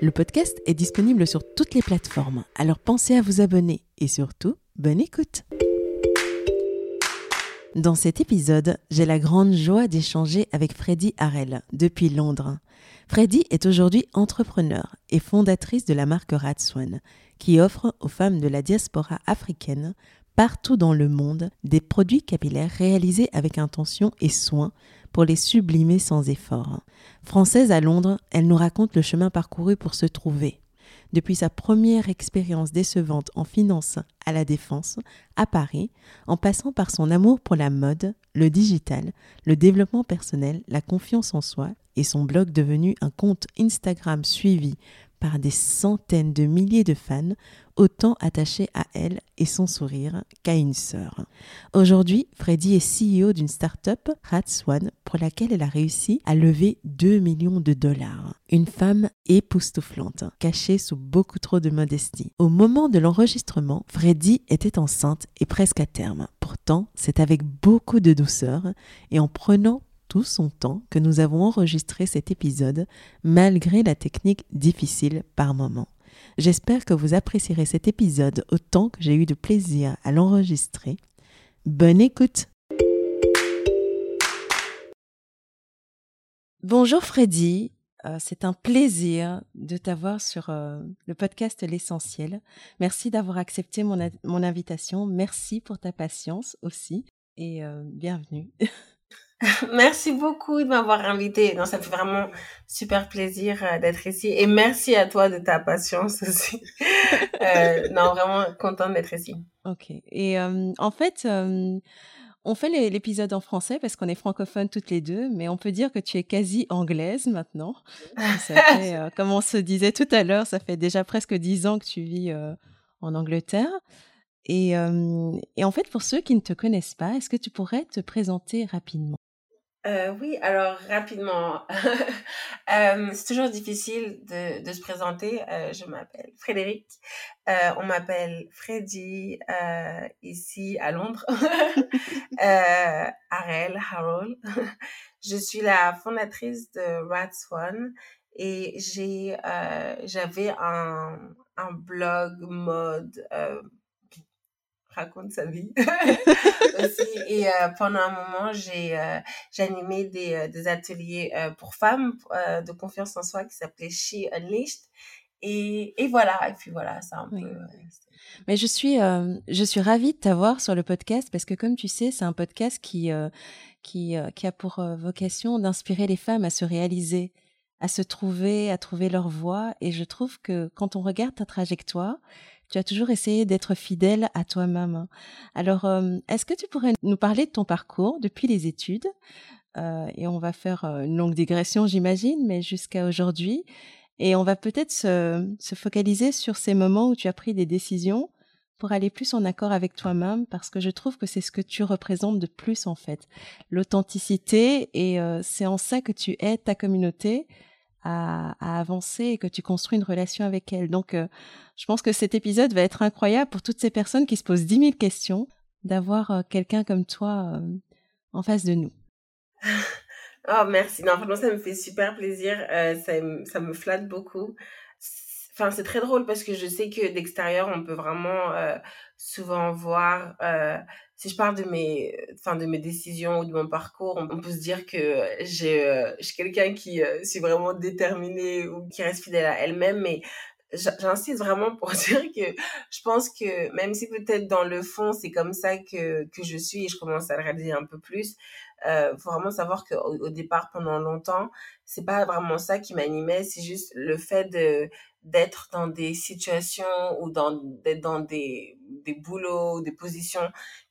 Le podcast est disponible sur toutes les plateformes, alors pensez à vous abonner et surtout, bonne écoute. Dans cet épisode, j'ai la grande joie d'échanger avec Freddy Harrell depuis Londres. Freddy est aujourd'hui entrepreneur et fondatrice de la marque Radswan, qui offre aux femmes de la diaspora africaine partout dans le monde des produits capillaires réalisés avec intention et soin pour les sublimer sans effort. Française à Londres, elle nous raconte le chemin parcouru pour se trouver. Depuis sa première expérience décevante en finance à la défense, à Paris, en passant par son amour pour la mode, le digital, le développement personnel, la confiance en soi et son blog devenu un compte Instagram suivi par des centaines de milliers de fans, autant attachés à elle et son sourire qu'à une sœur. Aujourd'hui, Freddy est CEO d'une start-up, Ratswan, pour laquelle elle a réussi à lever 2 millions de dollars. Une femme époustouflante, cachée sous beaucoup trop de modestie. Au moment de l'enregistrement, Freddy était enceinte et presque à terme. Pourtant, c'est avec beaucoup de douceur et en prenant tout son temps que nous avons enregistré cet épisode malgré la technique difficile par moments. J'espère que vous apprécierez cet épisode autant que j'ai eu de plaisir à l'enregistrer. Bonne écoute Bonjour Freddy, euh, c'est un plaisir de t'avoir sur euh, le podcast L'essentiel. Merci d'avoir accepté mon, mon, invitation, merci pour ta patience aussi et euh, bienvenue. Merci beaucoup de m'avoir invité. Non, ça fait vraiment super plaisir euh, d'être ici. Et merci à toi de ta patience aussi. euh, non, vraiment contente d'être ici. Ok. Et euh, en fait, on fait l'épisode en français parce qu'on est francophones toutes les deux, mais on peut dire que tu es quasi anglaise maintenant. Ça fait, comme on se disait tout à l'heure, ça fait déjà presque dix ans que tu vis en Angleterre. Et, et en fait, pour ceux qui ne te connaissent pas, est-ce que tu pourrais te présenter rapidement? Euh, oui, alors rapidement, euh, c'est toujours difficile de, de se présenter. Euh, je m'appelle Frédéric. Euh, on m'appelle Freddy euh, ici à Londres. Harel, Harold. je suis la fondatrice de Rats One et j'ai j'avais un, un blog mode raconte sa vie aussi. Et euh, pendant un moment, j'ai euh, animé des, euh, des ateliers pour femmes de confiance en soi qui s'appelait She Unleashed. Et, et voilà, et puis voilà, ça un oui. peu. Mais je suis, je suis ravie de t'avoir sur le podcast parce que, comme tu sais, c'est un podcast qui, qui, qui a pour vocation d'inspirer les femmes à se réaliser, à se trouver, à trouver leur voie. Et je trouve que quand on regarde ta trajectoire, tu as toujours essayé d'être fidèle à toi-même. Hein. Alors, euh, est-ce que tu pourrais nous parler de ton parcours depuis les études? Euh, Et on va faire euh, une longue digression, j'imagine, mais jusqu'à aujourd'hui. Et on va peut-être se, se, focaliser sur ces moments où tu as pris des décisions pour aller plus en accord avec toi-même, parce que je trouve que c'est ce que tu représentes de plus en fait, l'authenticité, et c'est en ça que tu aides ta communauté à, avancer et que tu construis une relation avec elle. Donc, euh, je pense que cet épisode va être incroyable pour toutes ces personnes qui se posent dix mille questions, d'avoir euh, quelqu'un comme toi euh, en face de nous. oh, merci. Non, franchement, ça me fait super plaisir. Ça, ça, me flatte beaucoup. Enfin, c'est très drôle parce que je sais que d'extérieur, on peut vraiment souvent voir si je parle de mes, enfin de mes décisions ou de mon parcours, on, peut se dire que j'ai, euh, je suis quelqu'un qui euh, suis vraiment déterminé ou qui reste fidèle à elle-même, mais j'insiste vraiment pour dire que je pense que même si peut-être dans le fond c'est comme ça que, que je suis et je commence à le réaliser un peu plus, euh, faut vraiment savoir qu'au au départ pendant longtemps c'est pas vraiment ça qui m'animait, c'est juste le fait de d'être dans des situations ou dans d'être dans des des boulots, des positions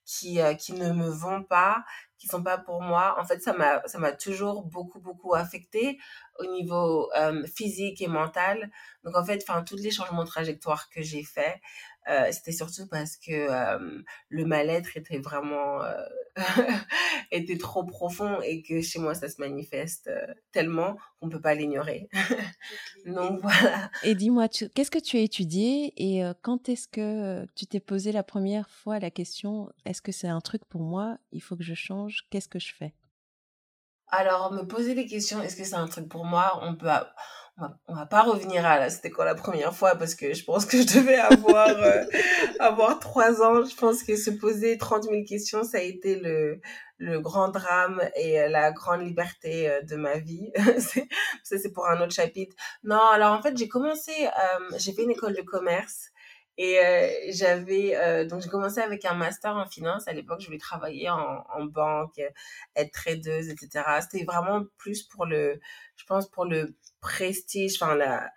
qui euh, qui ne me vont pas qui sont pas pour moi. En fait, ça m'a ça m'a toujours beaucoup beaucoup affecté au niveau euh, physique et mental. Donc en fait, enfin tous les changements de trajectoire que j'ai fait, euh, c'était surtout parce que euh, le mal-être était vraiment euh, était trop profond et que chez moi ça se manifeste euh, tellement qu'on peut pas l'ignorer. Donc voilà. Et dis-moi, qu'est-ce que tu as étudié et euh, quand est-ce que tu t'es posé la première fois la question est-ce que c'est un truc pour moi Il faut que je change. Qu'est-ce que je fais? Alors me poser des questions est-ce que c'est un truc pour moi? On peut on va, pas revenir à là, c'était quoi la première fois parce que je pense que je devais avoir euh, avoir trois ans. Je pense que se poser 30 000 questions, ça a été le le grand drame et euh, la grande liberté euh, de ma vie. ça c'est pour un autre chapitre. Non, alors en fait j'ai commencé, j'ai fait une école de commerce. Et j'avais donc j'ai commencé avec un master en finance. À l'époque, je voulais travailler en, en banque, être tradeuse, etc. C'était vraiment plus pour le, je pense pour le prestige, enfin la,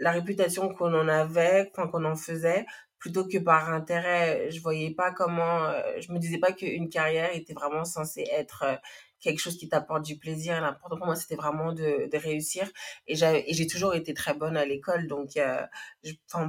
la réputation qu'on en avait, enfin qu'on en faisait, plutôt que par intérêt. Je voyais pas comment, euh, je me disais pas qu'une carrière était vraiment censée être euh, quelque chose qui t'apporte du plaisir. L'important pour moi, c'était vraiment de, de réussir. Et j'ai toujours été très bonne à l'école. Donc, euh,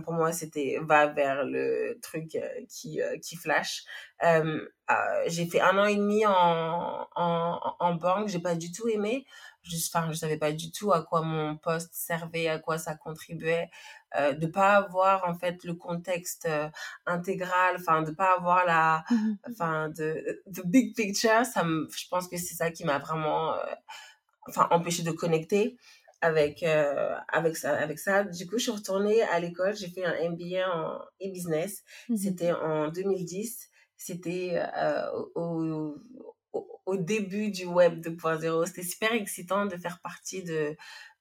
pour moi, c'était va vers le truc qui, qui flash. J'ai fait un an et demi en, en, en banque. J'ai pas du tout aimé juste enfin je savais pas du tout à quoi mon poste servait à quoi ça contribuait. Euh, de pas avoir en fait le contexte euh, intégral enfin de pas avoir la mmh enfin de the big picture ça me, je pense que c'est ça qui m'a vraiment euh, enfin empêché de connecter avec euh, avec ça avec ça. Du coup je suis retournée à l'école j'ai fait un MBA en e-business. Mmh c'était en 2010 c'était euh, au, au, début du web 2.0. C'était super excitant de faire partie de,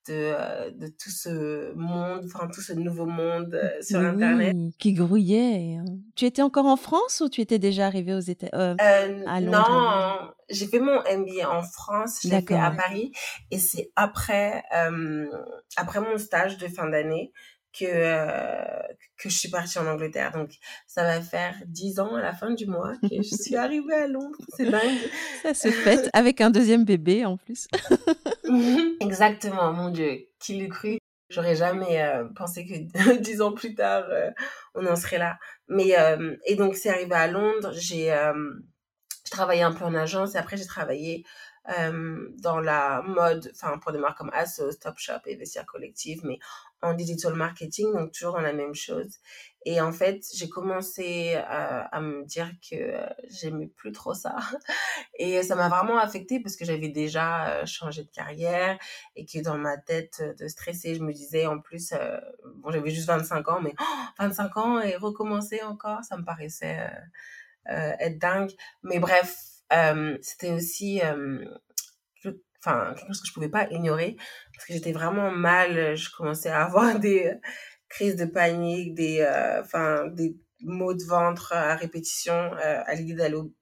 de, euh, de, tout ce monde, enfin tout ce nouveau monde euh, sur Internet. Qui grouillait. Hein. Tu étais encore en France ou tu étais déjà arrivée aux États euh, à Londres? Non, j'ai fait mon MBA en France, je l'ai fait à Paris, et c'est après, après mon stage de fin d'année que, euh, que je suis partie en Angleterre. Donc, ça va faire dix ans à la fin du mois que je suis arrivée à Londres. C'est dingue. Ça se fête avec un deuxième bébé en plus. Exactement, mon Dieu. Qui l'eût cru? J'aurais jamais euh, pensé que dix ans plus tard, euh, on en serait là. Mais, et donc, c'est arrivé à Londres. J'ai travaillé un peu en agence et après, j'ai travaillé dans la mode, enfin pour des marques comme Asos, Topshop et Vestiaire Collective, mais en digital marketing, donc toujours dans la même chose. Et en fait, j'ai commencé à, à, me dire que euh, j'aimais plus trop ça. Et ça m'a vraiment affectée parce que j'avais déjà euh, changé de carrière et que dans ma tête euh, de stresser, je me disais en plus, bon, j'avais juste 25 ans, mais 25 ans et recommencer encore, ça me paraissait être dingue. Mais bref, c'était aussi enfin quelque chose que je pouvais pas ignorer parce que j'étais vraiment mal je commençais à avoir des crises de panique des euh, des maux de ventre à répétition euh, à l'idée d'aller au,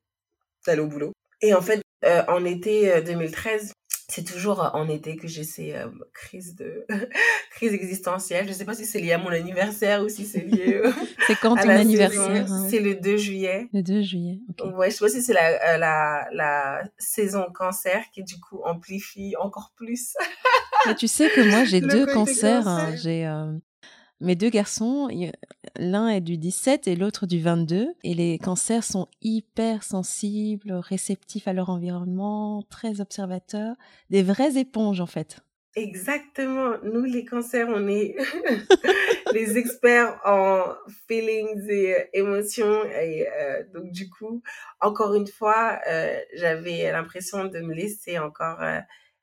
d'aller au boulot. Et en fait euh, en été 2013 c'est toujours en été que j'ai ces euh, crises de crises existentielles. Je sais pas si c'est lié à mon anniversaire ou si c'est lié. c'est quand ton anniversaire hein, C'est le 2 juillet. Le 2 juillet. Okay. Ouais, je sais pas si c'est la, la la saison cancer qui du coup amplifie encore plus. Mais tu sais que moi j'ai deux cancers. Hein. J'ai euh, mes deux garçons, l'un est du 17 et l'autre du 22. Et les cancers sont hyper sensibles, réceptifs à leur environnement, très observateurs, des vraies éponges en fait. Exactement. Nous, les cancers, on est les experts en feelings et euh, émotions. Et euh, donc, du coup, encore une fois, euh, j'avais l'impression de me laisser encore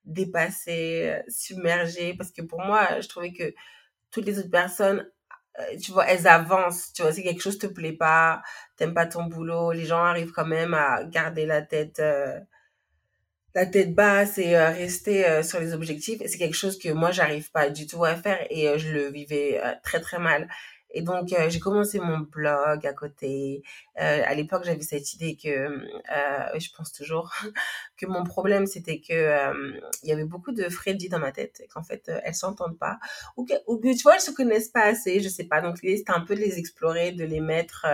dépasser, submerger. Parce que pour moi, je trouvais que toutes les autres personnes, euh, tu vois, elles avancent. Tu vois, si quelque chose te plaît pas, t'aimes pas ton boulot, les gens arrivent quand même à garder la tête, euh, la tête basse et rester sur les objectifs. C'est quelque chose que moi, j'arrive pas du tout à faire et je le vivais très, très mal. Et donc, euh, j'ai commencé mon blog à côté. Euh, à l'époque, j'avais cette idée que, euh, je pense toujours, que mon problème, c'était que il y avait beaucoup de Freddy dans ma tête et qu'en fait, elles s'entendent pas. Ou que, tu vois, elles se connaissent pas assez, je sais pas. Donc, l'idée, c'était un peu de les explorer, de les mettre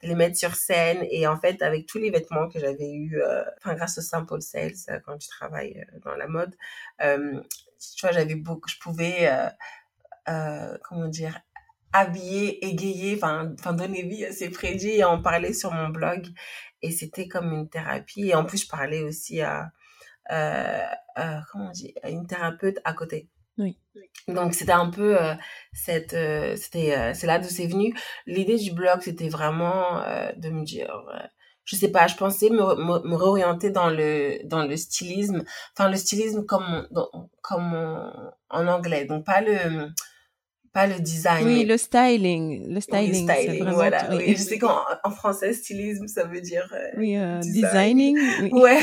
de les mettre sur scène et en fait avec tous les vêtements que j'avais eu enfin grâce au Simple Sales quand tu travailles dans la mode tu vois j'avais beaucoup je pouvais comment dire habiller, égayer, enfin, enfin donner vie à ces prédits et en parler sur mon blog. Et c'était comme une thérapie. Et en plus, je parlais aussi à, euh, euh, comment on dit, à une thérapeute à côté. Oui. Donc c'était un peu euh, cette, euh, c'était, c'est là d'où c'est venu. L'idée du blog, c'était vraiment de me dire, je sais pas, je pensais me, me, réorienter dans le dans le stylisme, enfin le stylisme comme comme en anglais, donc pas le pas le design. Oui, le styling. Le styling, oui, styling vraiment, voilà. Oui. Je sais qu'en en français, stylisme, ça veut dire euh, oui, euh, designing. Ouais.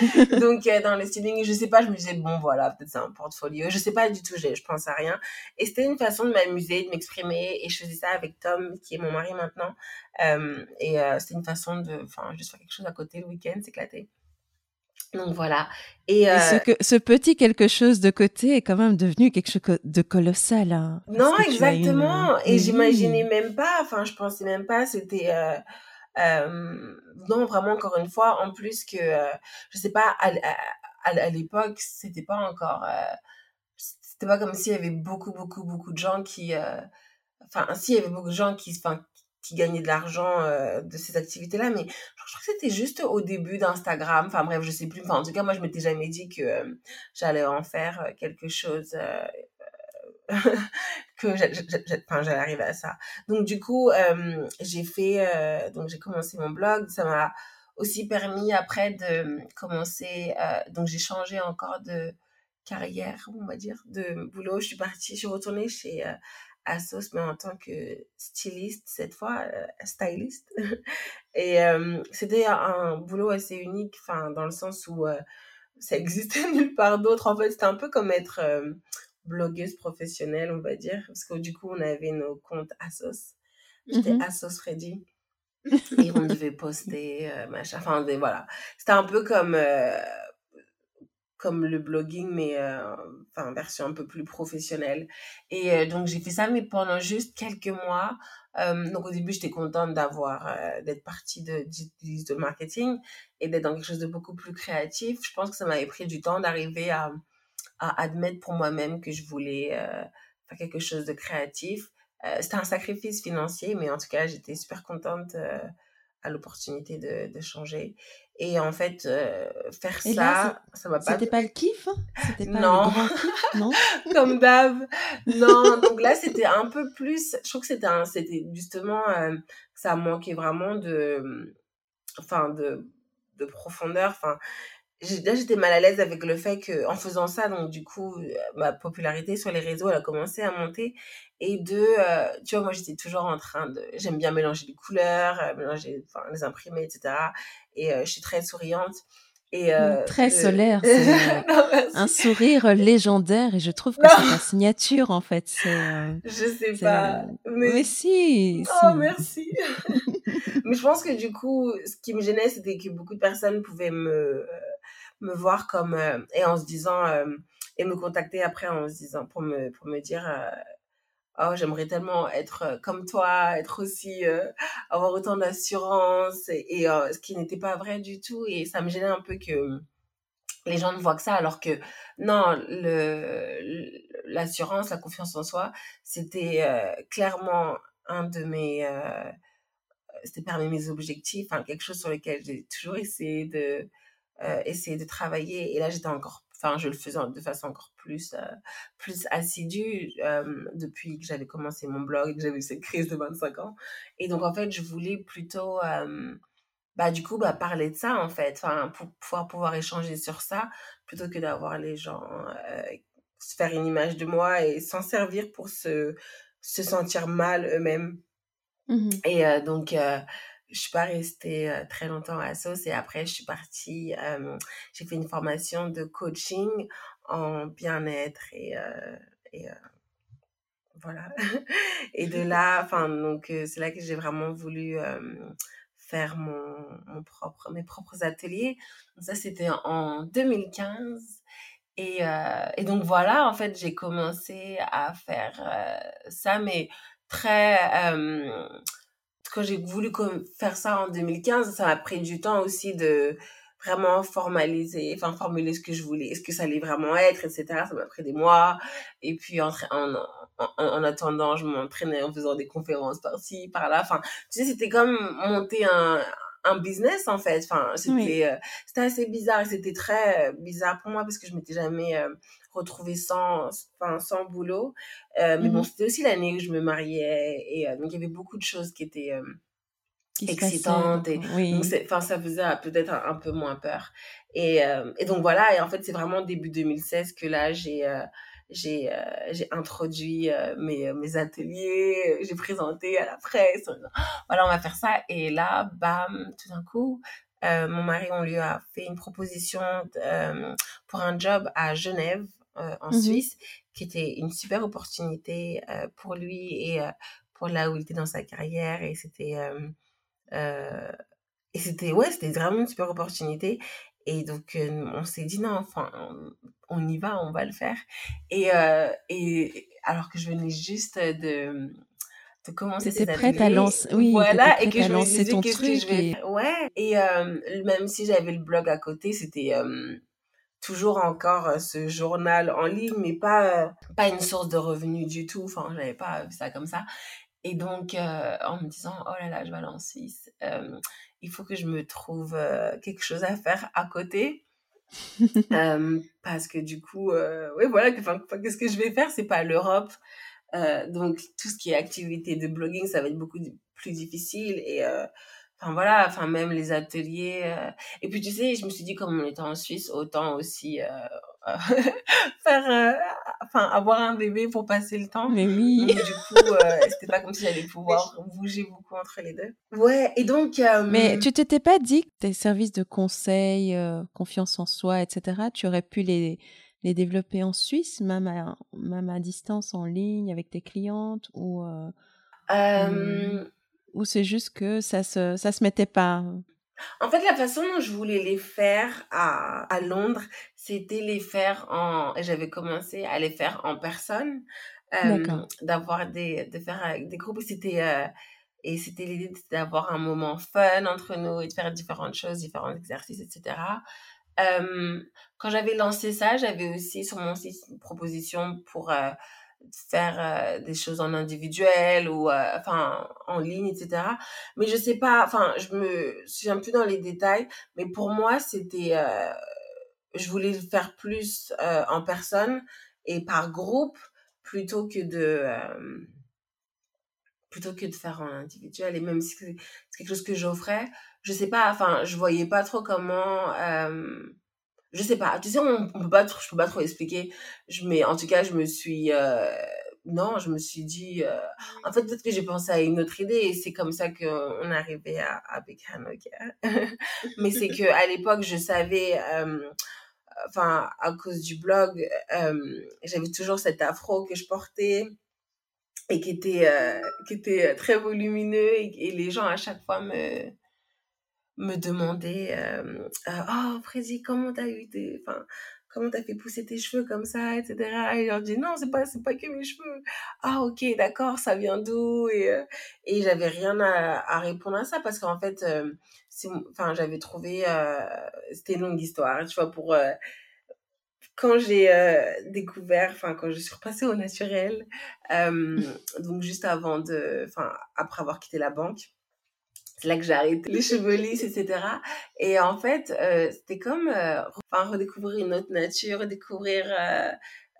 Donc, euh, dans le styling, je sais pas, je me disais, bon, voilà, peut-être c'est un portfolio. Je sais pas du tout, je, pense à rien. Et c'était une façon de m'amuser, de m'exprimer. Et je faisais ça avec Tom, qui est mon mari maintenant. Et c'était une façon de, enfin, juste faire quelque chose à côté le week-end, s'éclater. Donc voilà. Et, euh... ce, que, ce, petit quelque chose de côté est quand même devenu quelque chose de colossal. Hein, non, exactement. Une... Et j'imaginais même pas, enfin, je pensais même pas, c'était. Euh, euh, non, vraiment, encore une fois, en plus que, je sais pas, à, à, à l'époque, c'était pas encore. C'était pas comme s'il y avait beaucoup, beaucoup, beaucoup de gens qui. Enfin, si, il y avait beaucoup de gens qui, qui gagnait de l'argent euh, de ces activités-là, mais je crois que c'était juste au début d'Instagram. Enfin bref, je sais plus. En tout cas, moi, je m'étais jamais dit que euh, j'allais en faire euh, quelque chose, que j'allais arriver à ça. Donc du coup, j'ai fait, donc j'ai commencé mon blog. Ça m'a aussi permis après de commencer. donc j'ai changé encore de carrière, on va dire, de boulot. Je suis partie, je suis retournée chez Asos, mais en tant que styliste cette fois, euh, styliste. Et euh, c'était un boulot assez unique, enfin dans le sens où euh, ça existait nulle part d'autre. En fait, c'était un peu comme être blogueuse professionnelle, on va dire, parce que du coup, on avait nos comptes Asos. J'étais mm -hmm. Asos Freddy. et on devait poster, machin. Enfin, voilà. C'était un peu comme comme le blogging, mais euh, enfin version un peu plus professionnelle. Et euh, donc j'ai fait ça, mais pendant juste quelques mois. Euh, donc au début j'étais contente d'avoir euh, d'être partie de de marketing et d'être dans quelque chose de beaucoup plus créatif. Je pense que ça m'avait pris du temps d'arriver à à admettre pour moi-même que je voulais faire quelque chose de créatif. C'était un sacrifice financier, mais en tout cas j'étais super contente à l'opportunité de, de changer. Et en fait, euh, faire et ça, là, ça m'a pas. C'était pas le kiff hein? C'était pas non. le grand kiff, non? Comme d'hab. Non, donc là, c'était un peu plus. Je trouve que c'était un, c'était justement, euh, ça manquait vraiment de, enfin, de, de profondeur. Enfin, là j'étais mal à l'aise avec le fait que en faisant ça donc du coup euh, ma popularité sur les réseaux elle a commencé à monter et de euh, tu vois moi j'étais toujours en train de j'aime bien mélanger les couleurs mélanger enfin les imprimer etc et euh, je suis très souriante. Et euh, très euh... solaire c'est non, un sourire légendaire et je trouve que c'est ta signature en fait. C'est je sais pas mais... mais si, oh si. merci. Mais je pense que du coup ce qui me gênait c'était que beaucoup de personnes pouvaient me me voir comme euh, et en se disant euh, et me contacter après en se disant pour me pour me dire euh, oh j'aimerais tellement être comme toi être aussi avoir autant d'assurance et, et ce qui n'était pas vrai du tout et ça me gênait un peu que les gens ne voient que ça alors que non l'assurance la confiance en soi c'était clairement un de mes c'était parmi mes objectifs quelque chose sur lequel j'ai toujours essayé de euh, essayer de travailler. Et là, j'étais encore, enfin, je le faisais de façon encore plus, euh, plus assidue euh, depuis que j'avais commencé mon blog, que j'avais eu cette crise de 25 ans. Et donc, en fait, je voulais plutôt, bah, du coup, bah, parler de ça, en fait, enfin, pour pouvoir, pouvoir échanger sur ça, plutôt que d'avoir les gens se faire une image de moi et s'en servir pour se, se sentir mal eux-mêmes. Mmh et donc, je suis pas restée très longtemps à Sauce et après je suis partie j'ai fait une formation de coaching en bien-être et, et voilà. Et de là enfin donc c'est là que j'ai vraiment voulu faire mon, propre mes propres ateliers. Ça c'était en 2015 et, et, donc voilà en fait j'ai commencé à faire ça mais très quand j'ai voulu faire ça en 2015, ça m'a pris du temps aussi de vraiment formaliser, enfin formuler ce que je voulais, ce que ça allait vraiment être, etc. Ça m'a pris des mois. Et puis en, en, en, attendant, je m'entraînais en faisant des conférences par-ci, par-là. Enfin, tu sais, c'était comme monter un, un business en fait. Enfin, c'était euh, c'était assez bizarre c'était très bizarre pour moi parce que je m'étais jamais euh, retrouvée sans enfin sans boulot. Euh, mais bon, mmh c'était aussi l'année où je me mariais et donc il y avait beaucoup de choses qui étaient excitantes et oui. enfin ça faisait peut-être un, peu moins peur. Et, et donc voilà, et en fait, c'est vraiment début 2016 que là j'ai j'ai euh, j'ai introduit euh, mes, euh, mes ateliers, j'ai présenté à la presse, voilà, on va faire ça. Et là, bam, tout d'un coup, mon mari, on lui a fait une proposition pour un job à Genève, en mmh Suisse, qui était une super opportunité pour lui et pour là où il était dans sa carrière. Et c'était... et c'était, ouais, c'était vraiment une super opportunité. Et donc, on s'est dit, non, enfin, on y va, on va le faire. Et, et alors que je venais juste de, de commencer C'était prête à lancer, oui, voilà, et que je me qu'est-ce que je vais Ouais, et même si j'avais le blog à côté, c'était toujours encore ce journal en ligne, mais pas, pas une source de revenus du tout. Enfin, je n'avais pas vu ça comme ça. Et donc, en me disant, oh là là, je vais aller en Suisse, il faut que je me trouve quelque chose à faire à côté. parce que du coup, oui, voilà, qu'est-ce que je vais faire? C'est pas l'Europe. donc, tout ce qui est activité de blogging, ça va être beaucoup plus difficile. Et enfin, voilà, enfin, même les ateliers. Et puis, tu sais, je me suis dit, comme on était en Suisse, autant aussi faire enfin avoir un bébé pour passer le temps. Mais oui. Du coup c'était pas comme si j'allais pouvoir bouger beaucoup entre les deux. Ouais et donc mais tu t'étais pas dit que tes services de conseil confiance en soi etc tu aurais pu les les développer en Suisse même à, même à distance en ligne avec tes clientes ou ou c'est juste que ça se ça se mettait pas? En fait, la façon dont je voulais les faire à, à Londres, c'était les faire en... J'avais commencé à les faire en personne. Euh, d'avoir des... de faire des groupes. C'était... Euh, et c'était l'idée d'avoir un moment fun entre nous et de faire différentes choses, différents exercices, etc. Euh, quand j'avais lancé ça, j'avais aussi sur mon site une proposition pour euh, faire euh, des choses en individuel ou euh, enfin en ligne etc mais je sais pas enfin je me un peu dans les détails mais pour moi c'était euh, je voulais le faire plus en personne et par groupe plutôt que de plutôt que de faire en individuel. Et même si c'est quelque chose que j'offrais je sais pas enfin je voyais pas trop comment je sais pas. Tu sais on, peut pas je peux pas trop expliquer. Je mais en tout cas je me suis euh, non je me suis dit euh, en fait peut-être que j'ai pensé à une autre idée et c'est comme ça qu'on est arrivé à, à mais c'est que à l'époque je savais euh, enfin à cause du blog j'avais toujours cet afro que je portais et qui était qui était très volumineux et les gens à chaque fois me me demander euh, oh Frédéric comment t'as eu tes enfin comment t'as fait pousser tes cheveux comme ça etc et je leur dis non c'est pas c'est pas que mes cheveux. Ah ok d'accord ça vient d'où et euh, et j'avais rien à, répondre à ça parce qu'en fait euh, enfin j'avais trouvé c'était une longue histoire tu vois pour quand j'ai découvert, enfin quand je suis repassée au naturel, donc juste avant de, enfin après avoir quitté la banque, c'est là que j'ai arrêté les cheveux lisses, etc. Et en fait, euh, c'était comme euh, enfin, redécouvrir une autre nature, découvrir... Euh,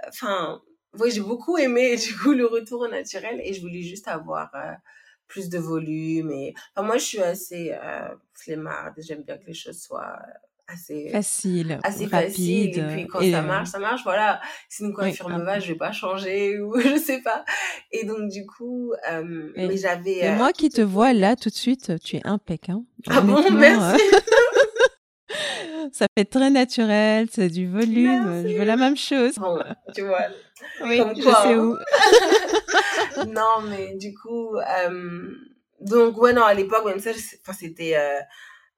enfin, oui, j'ai beaucoup aimé du coup le retour au naturel et je voulais juste avoir plus de volume. Et enfin, moi, je suis assez flemmarde. J'aime bien que les choses soient assez facile, assez rapide, facile. Et puis quand ça marche ça marche voilà. Si une coiffure me va je vais pas changer ou je sais pas. Et donc du coup euh, mais j'avais euh, moi qui te vois là tout de suite tu es impeccable hein. ah bon? merci. ça fait très naturel c'est du volume je veux la même chose. Bon, tu vois oui je sais où. Non mais du coup euh, donc ouais non à l'époque même ça enfin c'était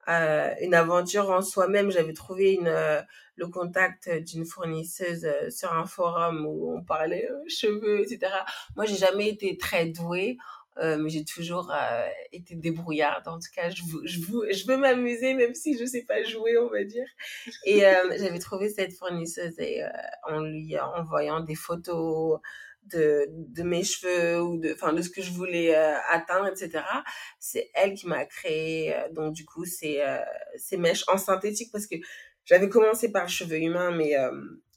euh, une aventure en soi-même. J'avais trouvé une, euh, le contact d'une fournisseuse euh, sur un forum où on parlait cheveux, etc. Moi, j'ai jamais été très douée. mais j'ai toujours été débrouillarde. En tout cas, je, je, je veux m'amuser, même si je sais pas jouer, on va dire. Et j'avais trouvé cette fournisseuse et en lui envoyant des photos, de, de mes cheveux ou de, enfin, de ce que je voulais euh, atteindre, etc. C'est elle qui m'a créé, euh, donc du coup, ces, euh, ces mèches en synthétique parce que j'avais commencé par le cheveu humain, mais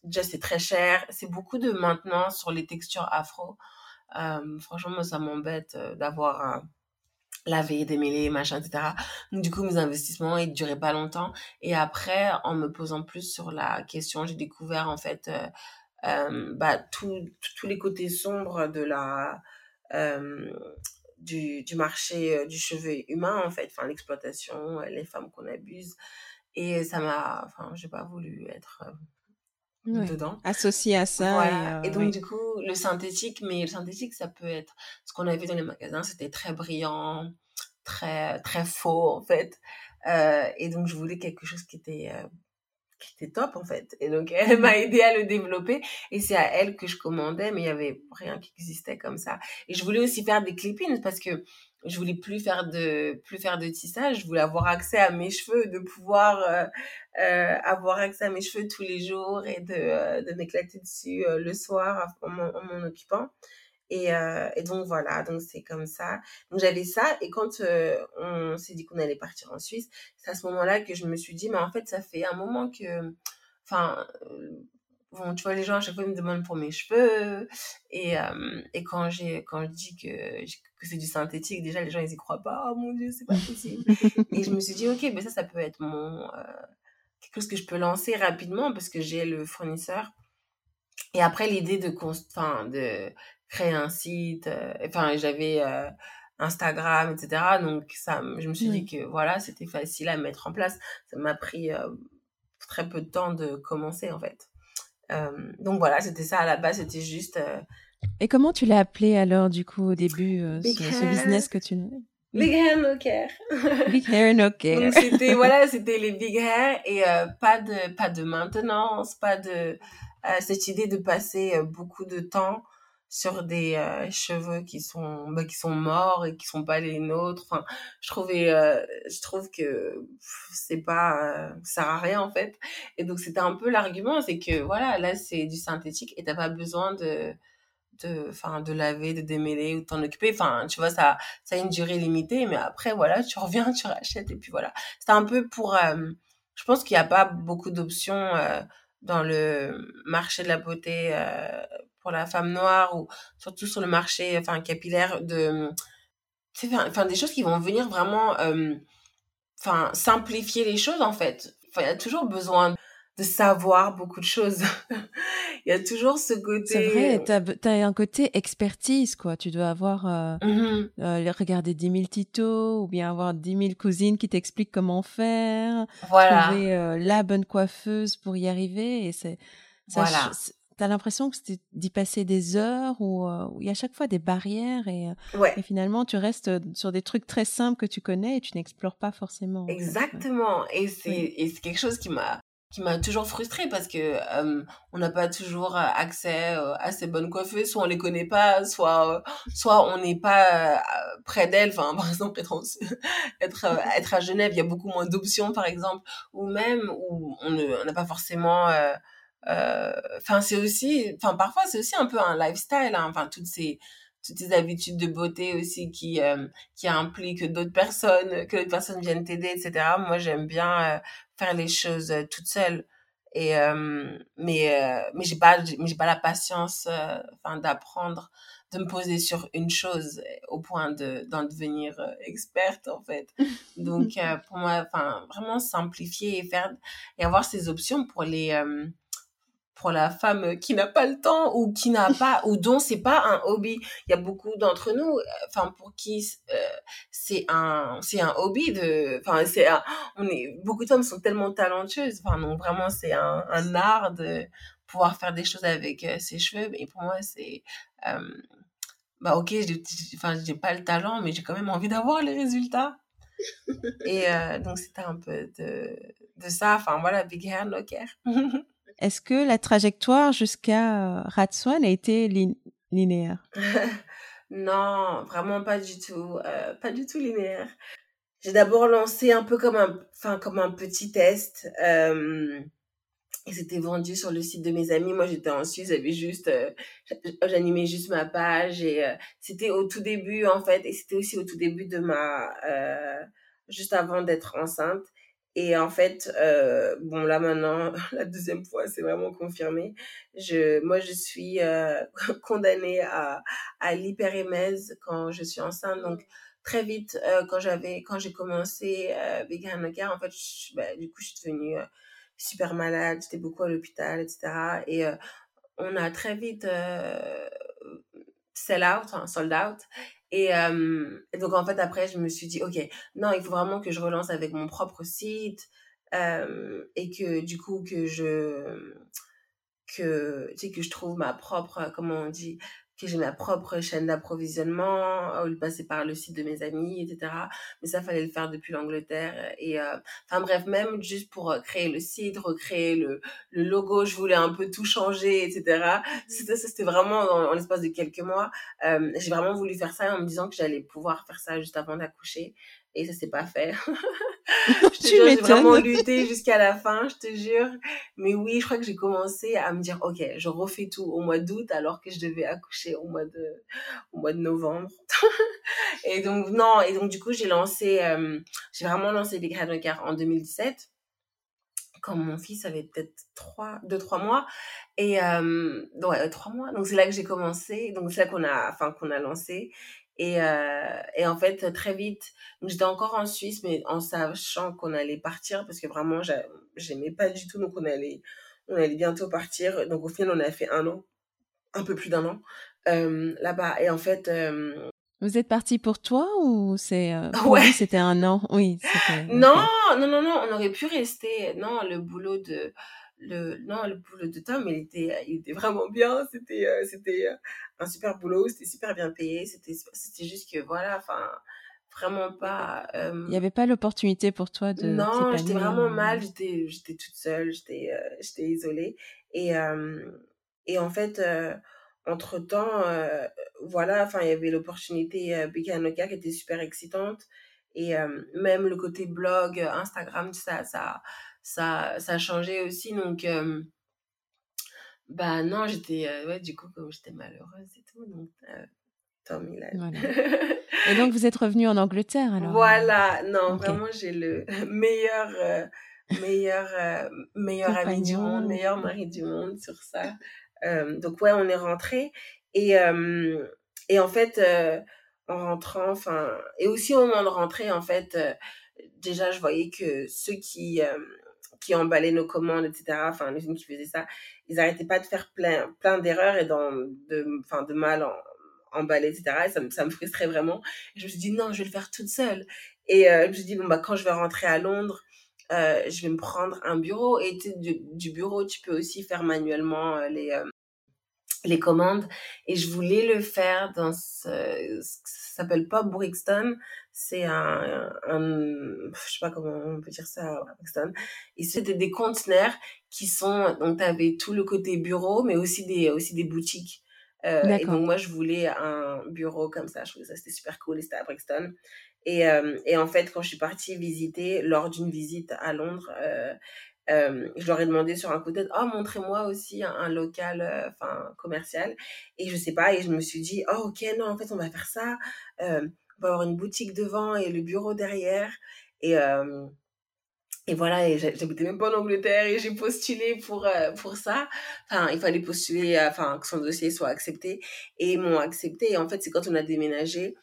déjà, c'est très cher. C'est beaucoup de maintenance sur les textures afro. franchement, moi, ça m'embête d'avoir à laver, démêler, machin, etc. Donc, du coup, mes investissements, ils duraient pas longtemps. Et après, en me posant plus sur la question, j'ai découvert, en fait, euh, bah, tous les côtés sombres de la, du, du, marché du cheveu humain, en fait, enfin, l'exploitation, les femmes qu'on abuse. Et ça m'a, enfin, j'ai pas voulu être dedans. Associé à ça. Et, donc, du coup, le synthétique, mais le synthétique, ça peut être ce qu'on avait dans les magasins, c'était très brillant, très, très faux, en fait. et donc, je voulais quelque chose qui était était top en fait. Et donc elle m'a aidé à le développer et c'est à elle que je commandais, mais il y avait rien qui existait comme ça. Et je voulais aussi faire des clippings parce que je voulais plus faire de plus faire de tissage, je voulais avoir accès à mes cheveux, de pouvoir euh, euh, avoir accès à mes cheveux tous les jours et de, euh, de m'éclater dessus le soir en m'en occupant. Et, et, donc voilà, donc c'est comme ça. Donc j'avais ça et quand on s'est dit qu'on allait partir en Suisse, c'est à ce moment-là que je me suis dit mais en fait ça fait un moment que, enfin, bon tu vois les gens à chaque fois me demandent pour mes cheveux et, et quand j'ai quand je dis que que c'est du synthétique déjà les gens ils y croient pas oh mon dieu c'est pas possible et je me suis dit ok mais ça ça peut être mon quelque chose que je peux lancer rapidement parce que j'ai le fournisseur et après l'idée de de créer un site. Euh, enfin, j'avais euh, Instagram, etc. Donc, ça, je me suis dit que voilà, c'était facile à mettre en place. Ça m'a pris euh, très peu de temps de commencer, en fait. donc voilà, c'était ça à la base, c'était juste. Et comment tu l'as appelé alors, du coup, au début, ce, business que tu. Big hair, no care. big hair, no care. Donc c'était voilà, c'était les big hair et pas de pas de maintenance, pas de cette idée de passer beaucoup de temps sur des euh, cheveux qui sont bah, qui sont morts et qui sont pas les nôtres. Enfin je trouvais euh, je trouve que c'est pas euh, ça sert à rien en fait. Et donc c'était un peu l'argument c'est que voilà là c'est du synthétique et t'as pas besoin de de enfin de laver de démêler ou de t'en occuper. Enfin tu vois ça ça a une durée limitée mais après voilà tu reviens tu rachètes et puis voilà. C'est un peu pour je pense qu'il n'y a pas beaucoup d'options dans le marché de la beauté pour la femme noire ou surtout sur le marché enfin capillaire de enfin des choses qui vont venir vraiment euh, enfin simplifier les choses en fait il y a toujours besoin de savoir beaucoup de choses. il y a toujours ce côté. C'est vrai, tu as, un côté expertise, quoi. Tu dois avoir, euh, mmh euh, regarder 10 000 tutos ou bien avoir 10 000 cousines qui t'expliquent comment faire. Voilà. Trouver la bonne coiffeuse pour y arriver. Et c'est, voilà. T'as l'impression que c'était d'y passer des heures où, euh, où, il y a chaque fois des barrières et, euh, et, finalement tu restes euh, sur des trucs très simples que tu connais et tu n'explores pas forcément. Exactement. Et c'est quelque chose qui m'a qui m'a toujours frustrée parce que on n'a pas toujours accès à ces bonnes coiffeuses, soit on les connaît pas, soit soit on n'est pas près d'elles. Enfin, par exemple, être, être, être à Genève, il y a beaucoup moins d'options, par exemple, ou même où on n'a pas forcément enfin, c'est aussi, enfin, parfois, c'est aussi un peu un lifestyle, hein. enfin, toutes ces, toutes ces habitudes de beauté aussi qui, euh, qui impliquent d'autres personnes, que d'autres personnes viennent t'aider, etc. Moi, j'aime bien euh, faire les choses toute seule. Et, mais, mais j'ai pas, mais j'ai pas la patience, enfin, d'apprendre de me poser sur une chose au point de d'en devenir experte en fait. Donc pour moi, enfin vraiment simplifier et faire et avoir ces options pour les pour la femme qui n'a pas le temps ou qui n'a pas ou dont c'est pas un hobby. Il y a beaucoup d'entre nous, enfin pour qui euh, c'est un c'est un hobby de, enfin c'est on est beaucoup de femmes sont tellement talentueuses. Enfin non vraiment c'est un, un art de pouvoir faire des choses avec euh, ses cheveux. Et pour moi c'est euh, bah ok enfin j'ai pas le talent mais j'ai quand même envie d'avoir les résultats. Et donc c'était un peu de de ça. Enfin voilà big hair no care. Est-ce que la trajectoire jusqu'à euh, Ratswan a été linéaire? Non, vraiment pas du tout. Euh, pas du tout linéaire. J'ai d'abord lancé un peu comme un, enfin, comme un petit test. Euh, et c'était vendu sur le site de mes amis. Moi, j'étais en Suisse, j'avais juste, j'animais juste ma page et c'était au tout début en fait, et c'était aussi au tout début de ma, juste avant d'être enceinte. Et en fait, euh, bon là maintenant, la deuxième fois, c'est vraiment confirmé. Je, moi, je suis euh, condamnée à, à l'hyperémèse quand je suis enceinte. Donc très vite, euh, quand j'avais, quand j'ai commencé euh, Vegan Care, en fait, bah, du coup, je suis devenue super malade. J'étais beaucoup à l'hôpital, etc. Et on a très vite sell out, sold out. Et, donc, en fait, après, je me suis dit, OK, non, il faut vraiment que je relance avec mon propre site et que, du coup, que je, que, tu sais, que je trouve ma propre, comment on dit, que j'ai ma propre chaîne d'approvisionnement, au lieu de passer par le site de mes amis, etc. Mais ça, fallait le faire depuis l'Angleterre. Et euh, enfin bref, même juste pour euh, créer le site, recréer le, le logo, je voulais un peu tout changer, etc. C'était, c'était vraiment en, l'espace de quelques mois. Euh, j'ai vraiment voulu faire ça en me disant que j'allais pouvoir faire ça juste avant d'accoucher et ça s'est pas fait. je te jure, j'ai vraiment lutté jusqu'à la fin, je te jure. Mais oui, je crois que j'ai commencé à me dire, ok, je refais tout au mois d'août alors que je devais accoucher au mois de, au mois de novembre. et donc non, et donc du coup j'ai lancé, euh, j'ai vraiment lancé Big Red Car en 2017 quand mon fils avait peut-être trois, deux, trois mois. Et, euh, ouais, trois mois. Donc, c'est là que j'ai commencé. Donc, c'est là qu'on a, enfin, qu'on a lancé. Et, euh, et en fait, très vite, j'étais encore en Suisse, mais en sachant qu'on allait partir, parce que vraiment, j'aimais pas du tout, donc on allait, on allait bientôt partir. Donc au final, on a fait un an, un peu plus d'un an euh, là-bas. Et en fait... Euh, vous êtes parti pour toi ou c'est ouais. c'était un an? Oui. Non, non, non, non, on aurait pu rester. Non, le boulot de le non le boulot de Tom il était il était vraiment bien. C'était euh, c'était euh, un super boulot. C'était super bien payé. C'était c'était juste que voilà enfin vraiment pas euh, il n'y avait pas l'opportunité pour toi de non j'étais vraiment mal. J'étais j'étais toute seule. J'étais j'étais isolée. Et et en fait entre temps voilà enfin il y avait l'opportunité Big Anoka qui était super excitante. Et même le côté blog Instagram ça ça ça, ça a changé aussi. Donc, euh, bah non, j'étais, euh, ouais, du coup, comme j'étais malheureuse et tout, donc, euh, il a... Et donc, vous êtes revenu en Angleterre, alors Voilà, non, vraiment, j'ai le meilleur, meilleur, meilleur ami du monde, meilleur mari du monde sur ça. donc, ouais, on est rentré. Et, et en fait, en rentrant, enfin, et aussi au moment de rentrer, en fait, déjà, je voyais que ceux qui, qui emballaient nos commandes, etc., enfin, les gens qui faisaient ça, ils n'arrêtaient pas de faire plein, plein d'erreurs et de, enfin, de mal en, emballer, etc. Et ça, me, ça me frustrait vraiment. Je me suis dit, non, je vais le faire toute seule. Et euh, je me suis dit, bon, bah, quand je vais rentrer à Londres, euh, je vais me prendre un bureau. Et du, bureau, tu peux aussi faire manuellement euh, les, les commandes. Et je voulais le faire dans ce, ça s'appelle pas Brixton c'est un, un, je sais pas comment on peut dire ça à Brixton. Et c'était des conteneurs qui sont, donc tu avais tout le côté bureau, mais aussi des, aussi des boutiques. Euh, et donc moi, je voulais un bureau comme ça. Je trouvais ça c'était super cool et c'était à Brixton. Et, euh, et en fait, quand je suis partie visiter, lors d'une visite à Londres, euh, euh, je leur ai demandé sur un coup de tête, oh, montrez-moi aussi un, un local, euh, enfin, commercial. Et je sais pas, et je me suis dit, oh, ok, non, en fait, on va faire ça. On va avoir une boutique devant et le bureau derrière. Et, euh, et voilà, et j'habitais même pas en Angleterre et j'ai postulé pour, euh, pour ça. Enfin, il fallait postuler, euh, enfin, que son dossier soit accepté. Et ils m'ont accepté. Et en fait, c'est quand on a déménagé,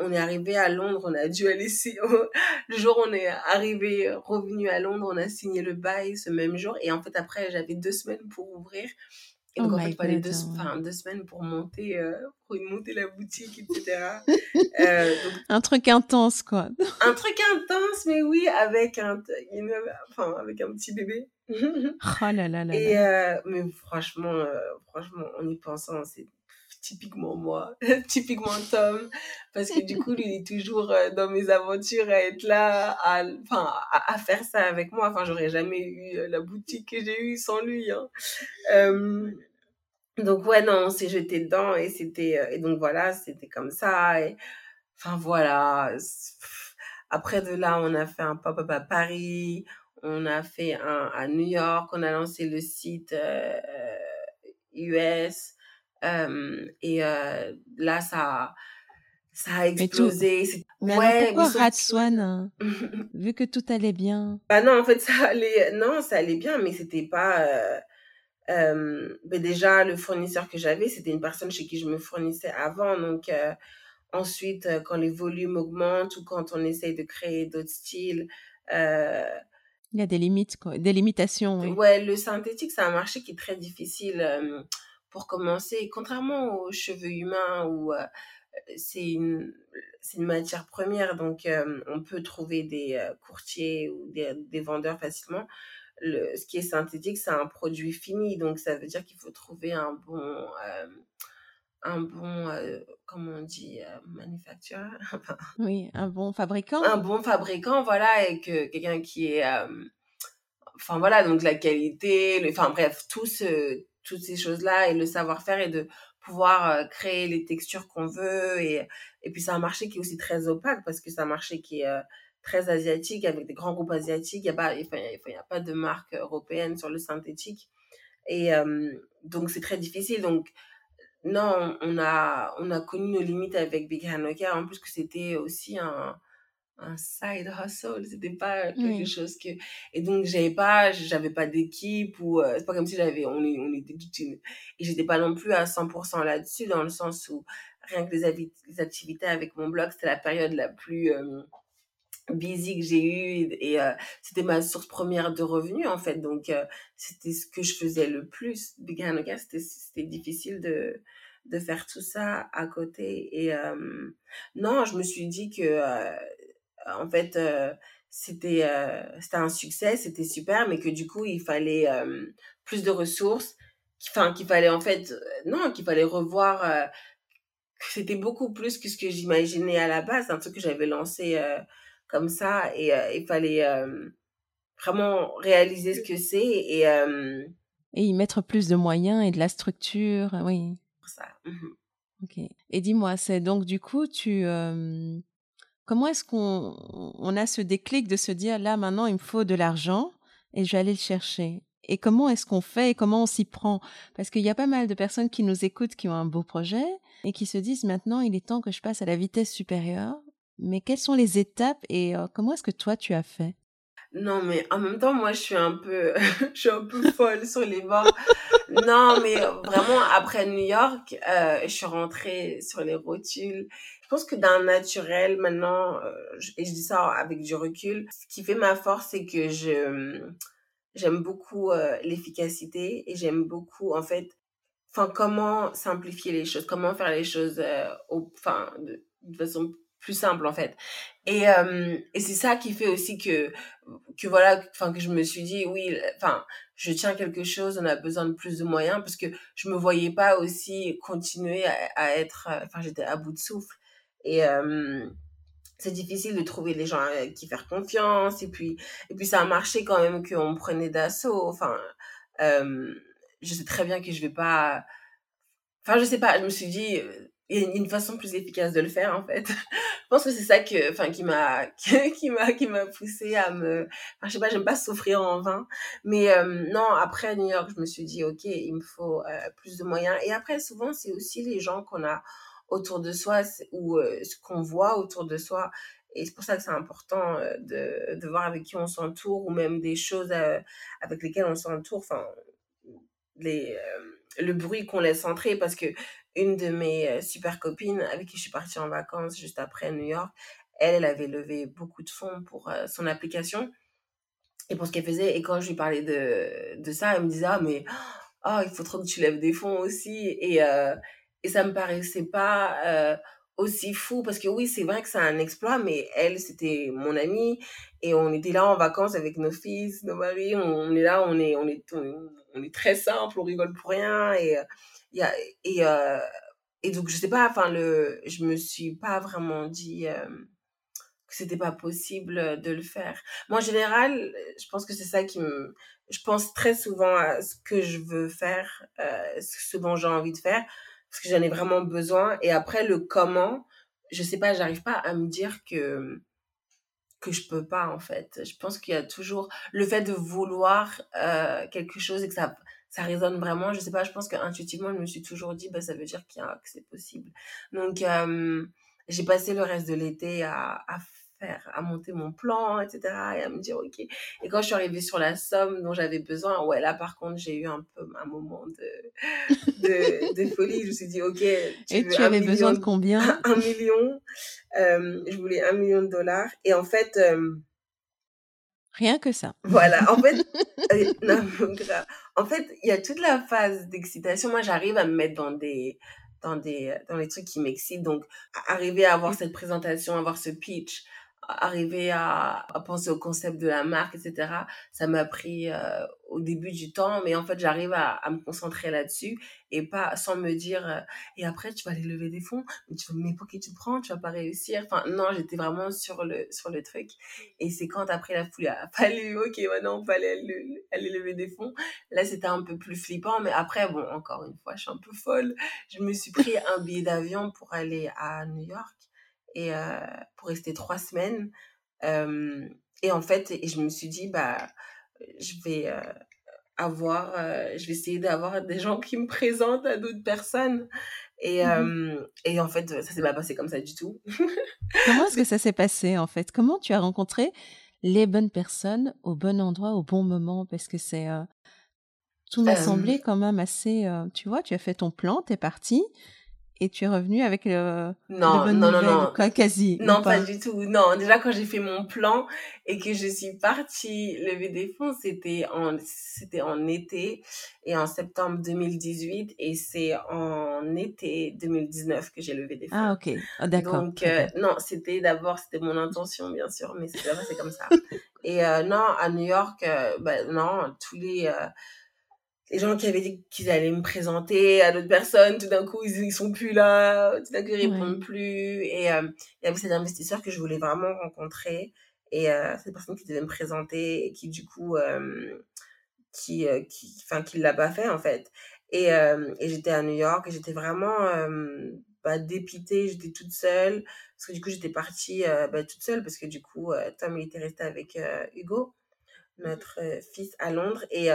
on est arrivé à Londres, on a dû aller le jour où on est arrivé, revenu à Londres, on a signé le bail ce même jour. Et en fait, après, j'avais deux semaines pour ouvrir. Et donc, oh en fait, il fallait deux, enfin, deux semaines pour monter, euh, pour monter la boutique, etc. euh, un truc intense, quoi. un truc intense, mais oui, avec un, une, enfin, avec un petit bébé. oh là là là. Et, euh, mais franchement, euh, franchement, en y pensant, c'est typiquement moi, typiquement Tom, parce que du coup, lui, il est toujours dans mes aventures à être là, à, à, faire ça avec moi. Enfin, j'aurais jamais eu la boutique que j'ai eue sans lui. Hein. Euh, donc, ouais, non, on s'est jeté dedans et c'était, et donc voilà, c'était comme ça. Et, enfin, voilà. Après de là, on a fait un pop-up à Paris, on a fait un à New York, on a lancé le site US et là, ça, ça a explosé. Mais, ouais, pourquoi Ratswan hein? Vu que tout allait bien? Bah non, en fait, ça allait, non, ça allait bien, mais c'était pas. Euh, déjà, le fournisseur que j'avais, c'était une personne chez qui je me fournissais avant. Donc, ensuite, quand les volumes augmentent ou quand on essaye de créer d'autres styles. il y a des limites, quoi, des limitations. Oui. Ouais, le synthétique, c'est un marché qui est très difficile pour commencer. Contrairement aux cheveux humains où euh, c'est une, une, matière première, donc euh, on peut trouver des euh, courtiers ou des, des vendeurs facilement. Le, ce qui est synthétique, c'est un produit fini, donc ça veut dire qu'il faut trouver un bon, un bon, comment on dit, manufacturer. oui, un bon fabricant. Un bon fabricant, voilà, et que quelqu'un qui est, enfin voilà, donc la qualité, enfin bref, tout ce toutes ces choses-là et le savoir-faire et de pouvoir euh, créer les textures qu'on veut. Et, et puis, c'est un marché qui est aussi très opaque parce que c'est un marché qui est euh, très asiatique avec des grands groupes asiatiques. Il n'y a, pas, il y a pas de marque européenne sur le synthétique. Et euh, donc, c'est très difficile. Donc, non, on a, on a connu nos limites avec Big Hanoka. En plus, que c'était aussi un, un side hustle c'était pas quelque chose que et donc j'avais pas j'avais pas d'équipe ou euh, c'est pas comme si j'avais on on était toute une et j'étais pas non plus à 100% là-dessus dans le sens où rien que les, les activités avec mon blog c'était la période la plus euh, busy que j'ai eue et, euh, c'était ma source première de revenus en fait. Donc c'était ce que je faisais le plus. C'était c'était difficile de de faire tout ça à côté et non je me suis dit que en fait, euh, c'était euh, c'était un succès, c'était super, mais que du coup, il fallait euh, plus de ressources, enfin, qu'il fallait en fait, non, qu'il fallait revoir, c'était beaucoup plus que ce que j'imaginais à la base, un truc que j'avais lancé comme ça, et il fallait vraiment réaliser ce que c'est et et y mettre plus de moyens et de la structure, oui. Ça. Mmh ok. Et dis-moi, c'est donc du coup, tu, Comment est-ce qu'on on a ce déclic de se dire là maintenant il me faut de l'argent et je vais aller le chercher? Et comment est-ce qu'on fait et comment on s'y prend? Parce qu'il y a pas mal de personnes qui nous écoutent qui ont un beau projet et qui se disent maintenant il est temps que je passe à la vitesse supérieure. Mais quelles sont les étapes et euh, comment est-ce que toi tu as fait? Non, mais en même temps, moi, je suis un peu, je suis un peu folle sur les bords. non, mais vraiment, après New York, euh, je suis rentrée sur les rotules je pense que d'un naturel, maintenant, euh, et je dis ça avec du recul, ce qui fait ma force, c'est que je j'aime beaucoup euh, l'efficacité et j'aime beaucoup, en fait, comment simplifier les choses, comment faire les choses euh, enfin, de, façon plus simple, en fait. Et, et c'est ça qui fait aussi que, que voilà, enfin, que je me suis dit, oui, enfin, je tiens quelque chose, on a besoin de plus de moyens parce que je me voyais pas aussi continuer à, être, enfin, j'étais à bout de souffle. Et c'est difficile de trouver les gens à qui faire confiance. Et puis, et puis ça a marché quand même qu'on me prenait d'assaut. Enfin, je sais très bien que je vais pas... Enfin, je sais pas, je me suis dit, a une façon plus efficace de le faire en fait. je pense que c'est ça que, enfin, qui m'a, qui m'a, qui m'a poussé à me, enfin, je sais pas, j'aime pas souffrir en vain. Mais non, après New York, je me suis dit, ok, il me faut plus de moyens. Et après, souvent, c'est aussi les gens qu'on a autour de soi ou ce qu'on voit autour de soi. Et c'est pour ça que c'est important de, de voir avec qui on s'entoure ou même des choses avec lesquelles on s'entoure. Enfin, les, le bruit qu'on laisse entrer parce que une de mes super copines avec qui je suis partie en vacances juste après New York, elle, elle avait levé beaucoup de fonds pour son application et pour ce qu'elle faisait. Et quand je lui parlais de, de ça, elle me disait, ah, mais oh, il faut trop que tu lèves des fonds aussi. Et, euh, et ça me paraissait pas euh, aussi fou parce que oui, c'est vrai que c'est un exploit, mais elle, c'était mon amie et on était là en vacances avec nos fils, nos maris. On, est là, on est, on est, on, est très simple, on rigole pour rien. Et, y a, et, euh, et donc, je sais pas, enfin, le, je me suis pas vraiment dit que c'était pas possible de le faire. Moi, en général, je pense que c'est ça qui me... Je pense très souvent à ce que je veux faire, euh, ce dont j'ai envie de faire, parce que j'en ai vraiment besoin. Et après, le comment, je sais pas, j'arrive pas à me dire que que je peux pas, en fait. Je pense qu'il y a toujours le fait de vouloir euh, quelque chose et que ça ça résonne vraiment. Je sais pas, je pense qu'intuitivement, je me suis toujours dit, bah, ça veut dire qu'il y a, que c'est possible. Donc, euh, j'ai passé le reste de l'été à, à à monter mon plan, etc. et à me dire, OK. Et quand je suis arrivée sur la somme dont j'avais besoin, ouais, là, par contre, j'ai eu un peu un moment de, de, de folie. Je me suis dit, OK. Tu et tu avais besoin de combien? Un million. Euh, je voulais un million de dollars. Et en fait, euh, Rien que ça. Voilà, en fait, euh, non, en fait, il y a toute la phase d'excitation. Moi, j'arrive à me mettre dans des, dans des, dans les trucs qui m'excitent. Donc, arriver à avoir cette présentation, avoir ce pitch, arriver à, à, penser au concept de la marque, etc. Ça m'a pris euh, au début du temps, mais en fait, j'arrive à, à, me concentrer là-dessus et pas sans me dire euh, et après tu vas aller lever des fonds, mais tu mais pour qui tu prends, tu vas pas réussir. Enfin non, j'étais vraiment sur le sur le truc et c'est quand après la foule a fallu OK, maintenant on peut aller, aller lever des fonds. Là, c'était un peu plus flippant, mais après bon, encore une fois, je suis un peu folle. Je me suis pris un billet d'avion pour aller à New York et pour rester trois semaines. Et en fait, et je me suis dit, bah, je vais euh, avoir, je vais essayer d'avoir des gens qui me présentent à d'autres personnes. Et, mmh et en fait, ça s'est pas passé comme ça du tout. Comment est-ce que ça s'est passé en fait? Comment tu as rencontré les bonnes personnes au bon endroit, au bon moment? Parce que c'est. tout m'a semblé quand même assez. tu vois, tu as fait ton plan, tu es parti et tu es revenu avec le non non non non. quoi, quasi non pas, du tout. Non déjà quand j'ai fait mon plan et que je suis partie lever des fonds c'était en c'était en été et en septembre 2018 et c'est en été 2019 que j'ai levé des fonds. Ah ok. Oh, d'accord. Donc euh, non c'était d'abord c'était mon intention bien sûr mais c'est c'est comme ça. Et euh, non à New York euh, ben non tous les les gens qui avaient dit qu'ils allaient me présenter à d'autres personnes, tout d'un coup, ils, ils sont plus là, tout d'un coup, ils répondent plus. Et euh, il y avait cet investisseur que je voulais vraiment rencontrer. Et euh, cette personne qui devait me présenter et qui, du coup, euh, qui, euh, qui, enfin, qui l'a pas fait, en fait. Et, et j'étais à New York et j'étais vraiment bah, dépitée, j'étais toute seule. Parce que du coup, j'étais partie bah, toute seule parce que du coup, Tom, il était resté avec Hugo, notre fils, à Londres. Et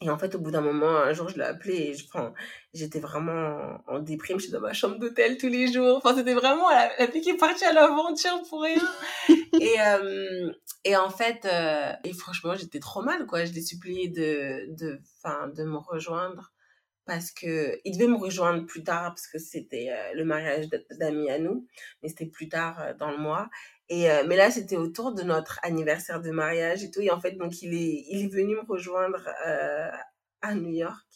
et en fait, au bout d'un moment, un jour, je l'ai appelé et je, enfin, j'étais vraiment en, déprime. J'étais dans ma chambre d'hôtel tous les jours. Enfin, c'était vraiment la, la fille qui est partie à l'aventure pour rien. et, euh, et en fait, euh, et franchement, j'étais trop mal, quoi. Je l'ai supplié de, de, enfin, de me rejoindre parce que il devait me rejoindre plus tard parce que c'était euh, le mariage d'amis à nous, mais c'était plus tard dans le mois. Et, euh, mais là, c'était autour de notre anniversaire de mariage et tout. Et en fait, donc, il est, il est venu me rejoindre euh, à New York.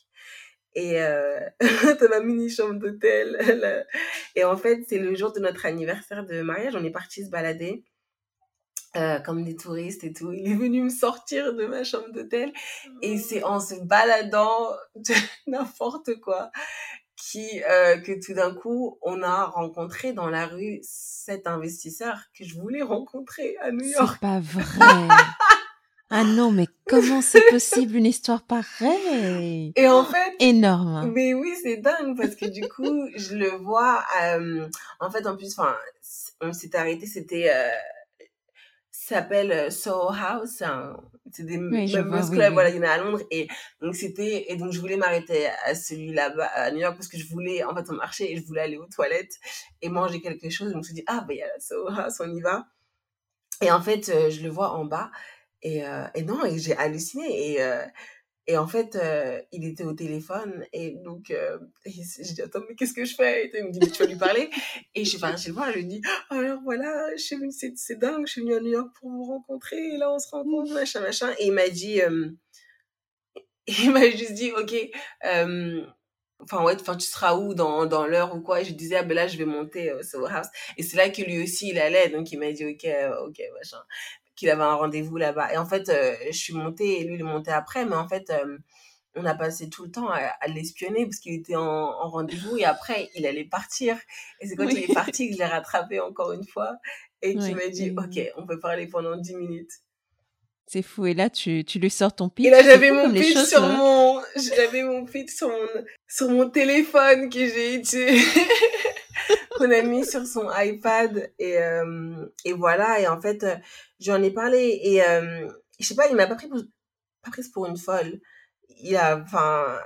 Et euh, dans ma mini chambre d'hôtel. et en fait, c'est le jour de notre anniversaire de mariage. On est parti se balader. Euh, comme des touristes et tout. Il est venu me sortir de ma chambre d'hôtel et c'est en se baladant n'importe quoi euh, que tout d'un coup on a rencontré dans la rue cet investisseur que je voulais rencontrer à New York. C'est pas vrai. ah non, mais comment c'est possible une histoire pareille? Et en fait, énorme. Mais oui, c'est dingue parce que du coup, je le vois. Euh, en fait, en plus, enfin, on s'est arrêté. C'était euh, s'appelle euh, Soho House. C'est des oui, clubs, voilà, il y en a à Londres. Et donc, c'était, et donc, je voulais m'arrêter à celui-là à New York parce que je voulais, en fait, on marchait et je voulais aller aux toilettes et manger quelque chose. Donc, je me suis dit, ah, ben, il y a la Soho House, on y va. Et en fait, euh, je le vois en bas. Et, euh, et non, et j'ai halluciné. Et, et en fait, euh, il était au téléphone et donc euh, je dis attends mais qu'est-ce que je fais? Et il me dit mais tu vas lui parler. Et je vais chez le voir, je lui dis alors voilà, c'est c'est dingue, je suis venue à New York pour vous rencontrer et là on se rencontre machin machin. Et il m'a dit euh, il m'a juste dit ok enfin ouais enfin tu seras où dans dans l'heure ou quoi? Et je disais ah ben là je vais monter au Soho House. Et c'est là que lui aussi il allait. Donc il m'a dit ok ok machin qu'il avait un rendez-vous là-bas. Et en fait, euh, je suis montée et lui, il est monté après, mais en fait, euh, on a passé tout le temps à, l'espionner parce qu'il était en, rendez-vous et après, il allait partir. Et c'est quand il est parti que je l'ai rattrapé encore une fois et qu'il m'a dit, OK, on peut parler pendant 10 minutes. C'est fou. Et là, tu, tu lui sors ton pitch. Et là, j'avais mon pitch sur mon, j'avais mon pitch sur mon, sur mon téléphone que j'ai. qu'on a mis sur son iPad et, euh, et voilà. Et en fait euh, j'en ai parlé et euh, je sais pas il m'a pas pris pour, pas prise pour une folle. Il a enfin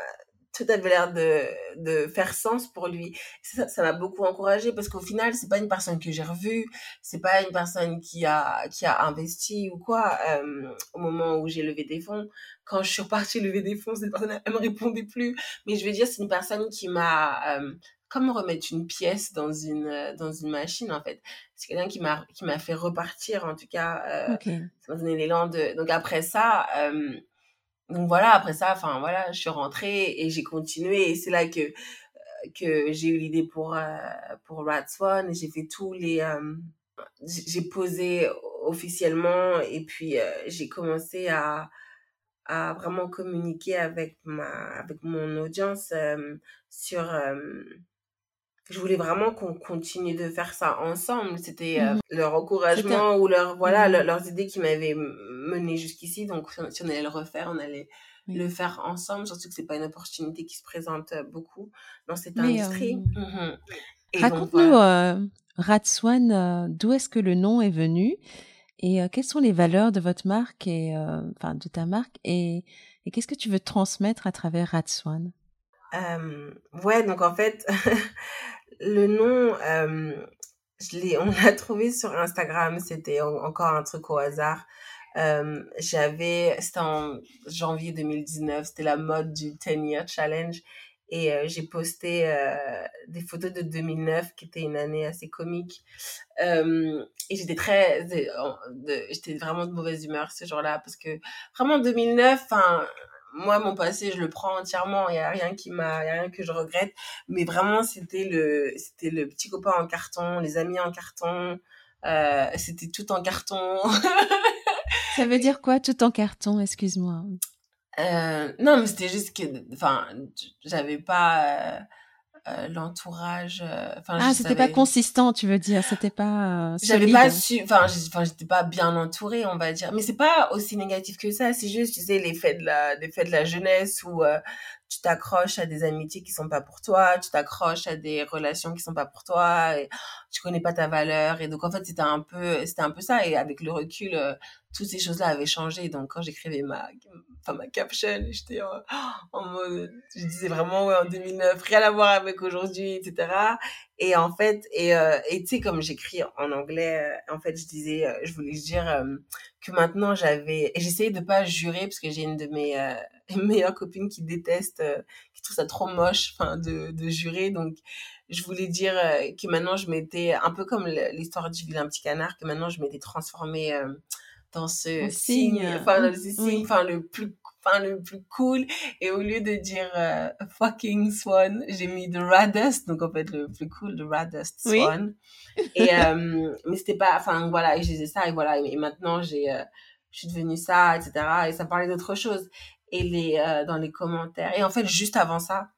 tout avait l'air de, de faire sens pour lui. Ça m'a beaucoup encouragé parce qu'au final c'est pas une personne que j'ai revue c'est pas une personne qui a qui a investi ou quoi. Au moment où j'ai levé des fonds quand je suis repartie lever des fonds cette personne elle me répondait plus. Mais je veux dire c'est une personne qui m'a comme remettre une pièce dans une euh, dans une machine en fait. C'est quelqu'un qui m'a qui m'a fait repartir en tout cas euh, ça m'a donné l'élan de donc après ça euh, donc voilà après ça enfin voilà je suis rentrée et j'ai continué. Et c'est là que que j'ai eu l'idée pour pour Rat Swan et j'ai fait tous les j'ai posé officiellement et puis j'ai commencé à à vraiment communiquer avec ma avec mon audience sur je voulais vraiment qu'on continue de faire ça ensemble. C'était euh, mmh leur encouragement ou leur, voilà, mmh leurs idées qui m'avaient mené jusqu'ici. Donc, si on allait le refaire, on allait le faire ensemble. Surtout que c'est pas une opportunité qui se présente euh, beaucoup dans cette industrie. Euh, mmh raconte-nous, euh, Ratswan, d'où est-ce que le nom est venu et quelles sont les valeurs de votre marque et, enfin, de ta marque et, et qu'est-ce que tu veux transmettre à travers Ratswan? ouais, donc en fait, le nom, euh, je on l'a trouvé sur Instagram. C'était encore un truc au hasard. Euh, j'avais, c'était en janvier 2019. C'était la mode du 10 Year Challenge. Et euh, j'ai posté euh, des photos de 2009, qui était une année assez comique. Euh, et j'étais très, j'étais vraiment de mauvaise humeur ce jour-là parce que vraiment 2009, enfin moi mon passé je le prends entièrement. Il y a rien qui m'a rien que je regrette. Mais vraiment c'était le c'était le petit copain en carton les amis en carton. Euh, c'était tout en carton. Ça veut dire quoi tout en carton? Excuse-moi. Euh, non mais c'était juste que enfin j'avais pas euh, l'entourage euh, enfin ah c'était pas consistant tu veux dire c'était pas euh, j'avais pas su enfin j'étais pas bien entourée on va dire. Mais c'est pas aussi négatif que ça c'est juste tu sais les faits de la les faits de la jeunesse où tu t'accroches à des amitiés qui sont pas pour toi tu t'accroches à des relations qui sont pas pour toi et tu connais pas ta valeur. Et donc en fait c'était un peu c'était un peu ça. Et avec le recul toutes ces choses-là avaient changé. Donc, quand j'écrivais ma, enfin, ma caption, j'étais en, mode, je disais vraiment, ouais, en 2009, rien à voir avec aujourd'hui, etc. Et en fait, et, euh, et tu sais, comme j'écris en anglais, euh, en fait, je disais, euh, je voulais dire que maintenant j'avais, et j'essayais de pas jurer, parce que j'ai une de mes meilleures copines qui déteste, qui trouve ça trop moche, enfin, de, de jurer. Donc, je voulais dire que maintenant je m'étais, un peu comme l'histoire du vilain petit canard, que maintenant je m'étais transformée dans ce signe, enfin dans ce signe, enfin le plus enfin le plus cool. Et au lieu de dire euh, fucking swan j'ai mis the raddest donc en fait le plus cool the raddest swan. Et euh, mais c'était pas enfin voilà et je disais ça et voilà et, maintenant j'ai euh, je suis devenue ça etc et ça parlait d'autre chose. Et les dans les commentaires et en fait juste avant ça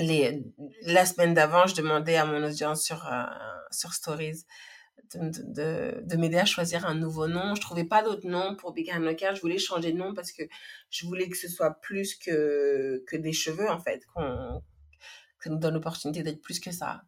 les la semaine d'avant je demandais à mon audience sur sur stories de, de, m'aider à choisir un nouveau nom. Je trouvais pas d'autre nom pour Big Hand Je voulais changer de nom parce que je voulais que ce soit plus que, que des cheveux, en fait, qu'on, que nous donne l'opportunité d'être plus que ça.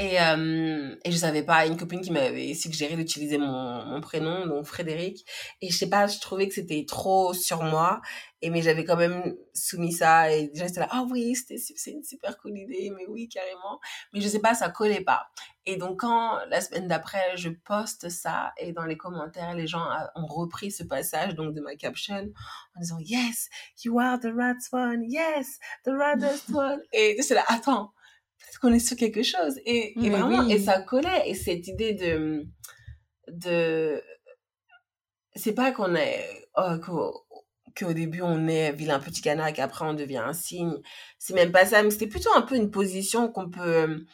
Et, euh, et je savais pas, une copine qui m'avait suggéré d'utiliser mon, mon prénom, donc Frédéric. Et je sais pas, je trouvais que c'était trop sur moi. Et mais j'avais quand même soumis ça. Et déjà, c'était là, ah oui, c'est une super cool idée, mais oui, carrément. Mais je sais pas, ça collait pas. Et donc, quand la semaine d'après, je poste ça, et dans les commentaires, les gens ont repris ce passage, donc de ma caption, en disant, yes, you are the rat one, yes, the raddest one. Et c'est là, attends peut-être qu'on est sur quelque chose. Et, et vraiment, et ça collait. Et cette idée de, de, c'est pas qu'on est, oh, qu'au début on est vilain petit canard qu'après on devient un cygne. C'est même pas ça, mais c'était plutôt un peu une position qu'on peut,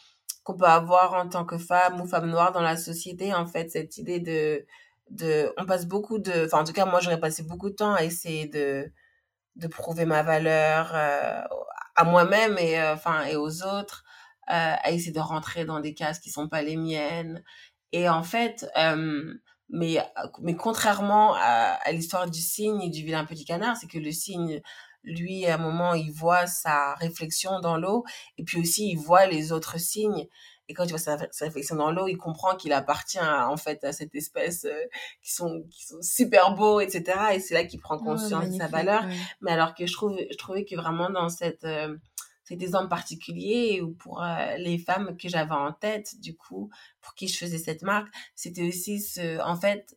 qu'on peut avoir en tant que femme ou femme noire dans la société, en fait, cette idée de, de, on passe beaucoup de, enfin, en tout cas, moi, j'aurais passé beaucoup de temps à essayer de, de prouver ma valeur euh, à moi-même et, euh, enfin, et aux autres. Euh, à essayer de rentrer dans des cases qui sont pas les miennes. Et en fait, euh, mais, mais contrairement à, à l'histoire du cygne et du vilain petit canard, c'est que le cygne, lui, à un moment, il voit sa réflexion dans l'eau et puis aussi il voit les autres signes. Et quand il voit sa, réflexion dans l'eau, il comprend qu'il appartient à, en fait à cette espèce euh, qui sont qui sont super beaux, etc. Et c'est là qu'il prend conscience de sa valeur. Mais alors que je trouve, je trouvais que vraiment dans cette euh, c'est des hommes particuliers ou pour euh, les femmes que j'avais en tête, du coup, pour qui je faisais cette marque, c'était aussi ce, en fait,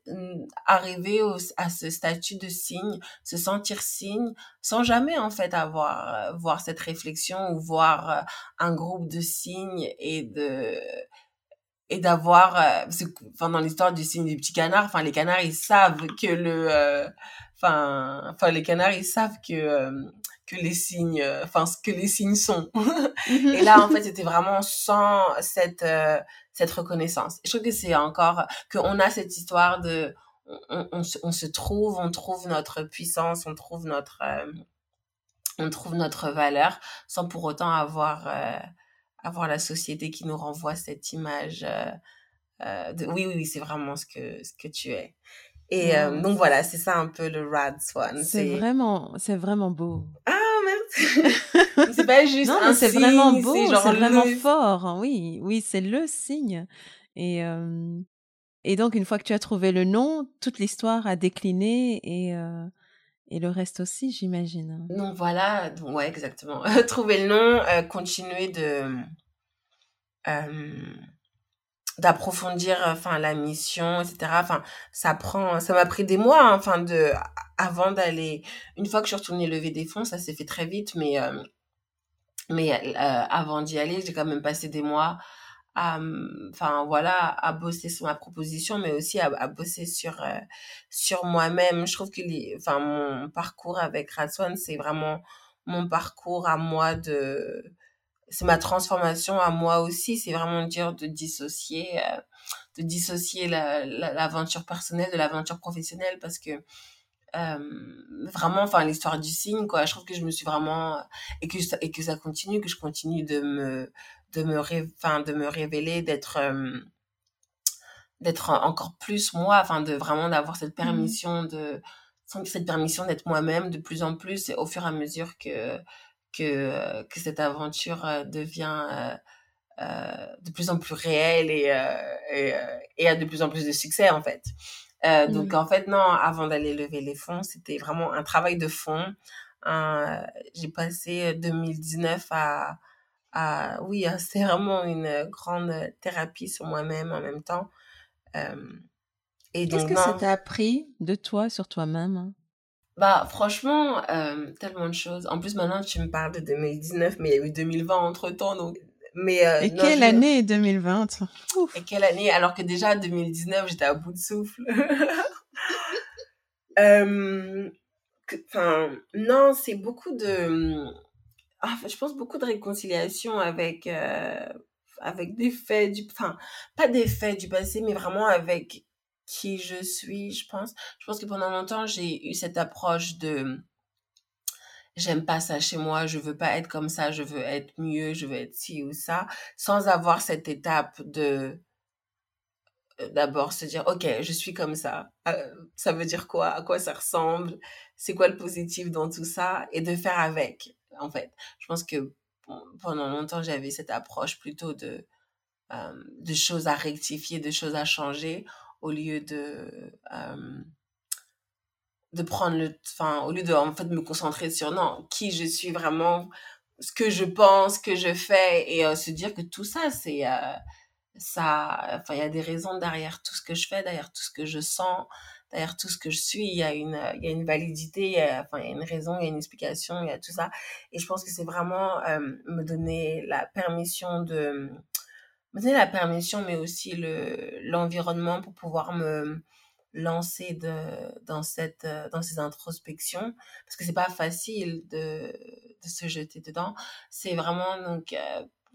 arriver à ce statut de signe, se sentir signe, sans jamais, en fait, avoir, euh, voir cette réflexion ou voir euh, un groupe de signes et de, et d'avoir, enfin, dans l'histoire du signe du petit canard, enfin, les canards, ils savent que le, enfin, enfin, les canards, ils savent que, que les signes, euh, enfin ce que les signes sont. Mhm. et là, en fait, c'était vraiment sans cette euh, cette reconnaissance. Je trouve que c'est encore qu'on a cette histoire de on, on, on, se trouve, on trouve notre puissance, on trouve notre euh, on trouve notre valeur sans pour autant avoir avoir la société qui nous renvoie cette image de oui oui, oui c'est vraiment ce que ce que tu es. Et donc voilà, c'est ça un peu le Rad Swan. C'est vraiment, c'est vraiment beau. Ah c'est pas juste non, c'est vraiment beau, c'est vraiment fort. Hein, oui, oui, c'est le signe. Et euh, et donc une fois que tu as trouvé le nom, toute l'histoire a décliné et euh, et le reste aussi, j'imagine. Donc voilà, donc, ouais, exactement. trouver le nom, euh, continuer de d'approfondir enfin la mission etc enfin ça prend ça m'a pris des mois hein, enfin de avant d'aller une fois que je suis retournée lever des fonds ça s'est fait très vite mais euh, mais euh, avant d'y aller j'ai quand même passé des mois à enfin voilà à bosser sur ma proposition mais aussi à, bosser sur euh, sur moi-même. Je trouve que enfin mon parcours avec Radswan c'est vraiment mon parcours à moi de c'est ma transformation à moi aussi. C'est vraiment dire de dissocier, euh, de dissocier l'aventure personnelle de l'aventure professionnelle parce que euh, vraiment, enfin l'histoire du signe, quoi. Je trouve que je me suis vraiment et que ça, et que ça continue, que je continue de me de me enfin de me révéler, d'être euh, d'être encore plus moi, enfin de vraiment d'avoir cette mmh permission de cette permission d'être moi-même de plus en plus et au fur et à mesure que que, euh, que cette aventure euh, devient euh, de plus en plus réelle et, et, et, a de plus en plus de succès, en fait. donc, en fait, non, avant d'aller lever les fonds, c'était vraiment un travail de fond. J'ai passé 2019 à, à oui, c'est vraiment une grande thérapie sur moi-même en même temps. Qu'est-ce que ça t'a appris de toi sur toi-même bah, franchement, euh, tellement de choses. En plus, maintenant, tu me parles de 2019, mais il y a eu 2020 entre-temps, donc... Mais, euh, Et quelle année 2020 Et quelle année? Alors que déjà, 2019, j'étais à bout de souffle. euh, non, c'est beaucoup de... Ah, je pense beaucoup de réconciliation avec... Euh, avec des faits du... Enfin, pas des faits du passé, mais vraiment avec qui je suis, je pense. Je pense que pendant longtemps, j'ai eu cette approche de j'aime pas ça chez moi, je veux pas être comme ça, je veux être mieux, je veux être ci ou ça, sans avoir cette étape de euh, d'abord se dire ok je suis comme ça. Euh, ça veut dire quoi? À quoi ça ressemble? C'est quoi le positif dans tout ça? Et de faire avec en fait. Je pense que pendant longtemps j'avais cette approche plutôt de de choses à rectifier, de choses à changer, au lieu de de prendre le enfin au lieu de en fait me concentrer sur non qui je suis vraiment ce que je pense que je fais et se dire que tout ça c'est ça enfin il y a des raisons derrière tout ce que je fais derrière tout ce que je sens derrière tout ce que je suis. Il y a une il y a une validité il y a, enfin il y a une raison il y a une explication il y a tout ça. Et je pense que c'est vraiment me donner la permission de donner la permission mais aussi le l'environnement pour pouvoir me lancer de, dans, cette, dans ces introspections parce que c'est pas facile de, de se jeter dedans. C'est vraiment donc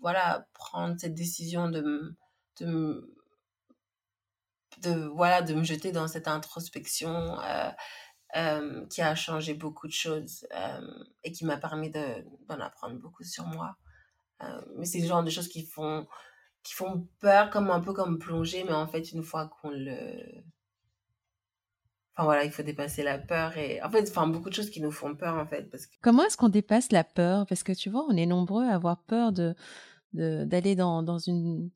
voilà prendre cette décision de, de, de voilà de me jeter dans cette introspection euh, qui a changé beaucoup de choses et qui m'a permis d'en apprendre beaucoup sur moi. mais c'est le genre de choses qui font qui font peur comme un peu comme plonger mais en fait une fois qu'on le Enfin voilà, il faut dépasser la peur et en fait, enfin beaucoup de choses qui nous font peur en fait parce que Comment est-ce qu'on dépasse la peur? Parce que tu vois, on est nombreux à avoir peur de d'aller dans, dans une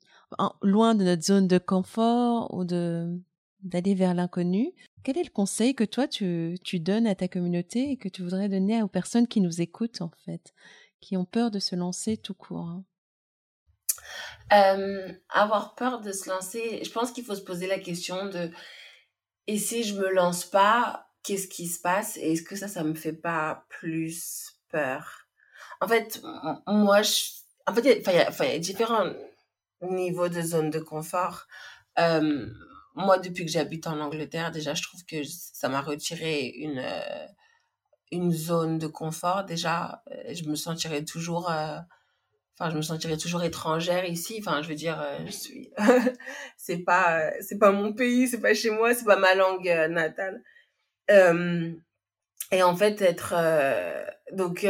loin de notre zone de confort ou de d'aller vers l'inconnu. Quel est le conseil que toi tu, tu donnes à ta communauté et que tu voudrais donner aux personnes qui nous écoutent en fait, qui ont peur de se lancer tout court hein? Euh, avoir peur de se lancer, je pense qu'il faut se poser la question de et si je me lance pas, qu'est-ce qui se passe et est-ce que ça, ça me fait pas plus peur? En fait, moi, je, en fait, il y, a différents niveaux de zone de confort. Euh, moi, depuis que j'habite en Angleterre, déjà, je trouve que ça m'a retiré une, euh, une zone de confort. Déjà, je me sentirais toujours enfin je me sentirais toujours étrangère ici. Enfin je veux dire euh, je suis c'est pas c'est pas mon pays c'est pas chez moi c'est pas ma langue euh, natale. Euh, et en fait être donc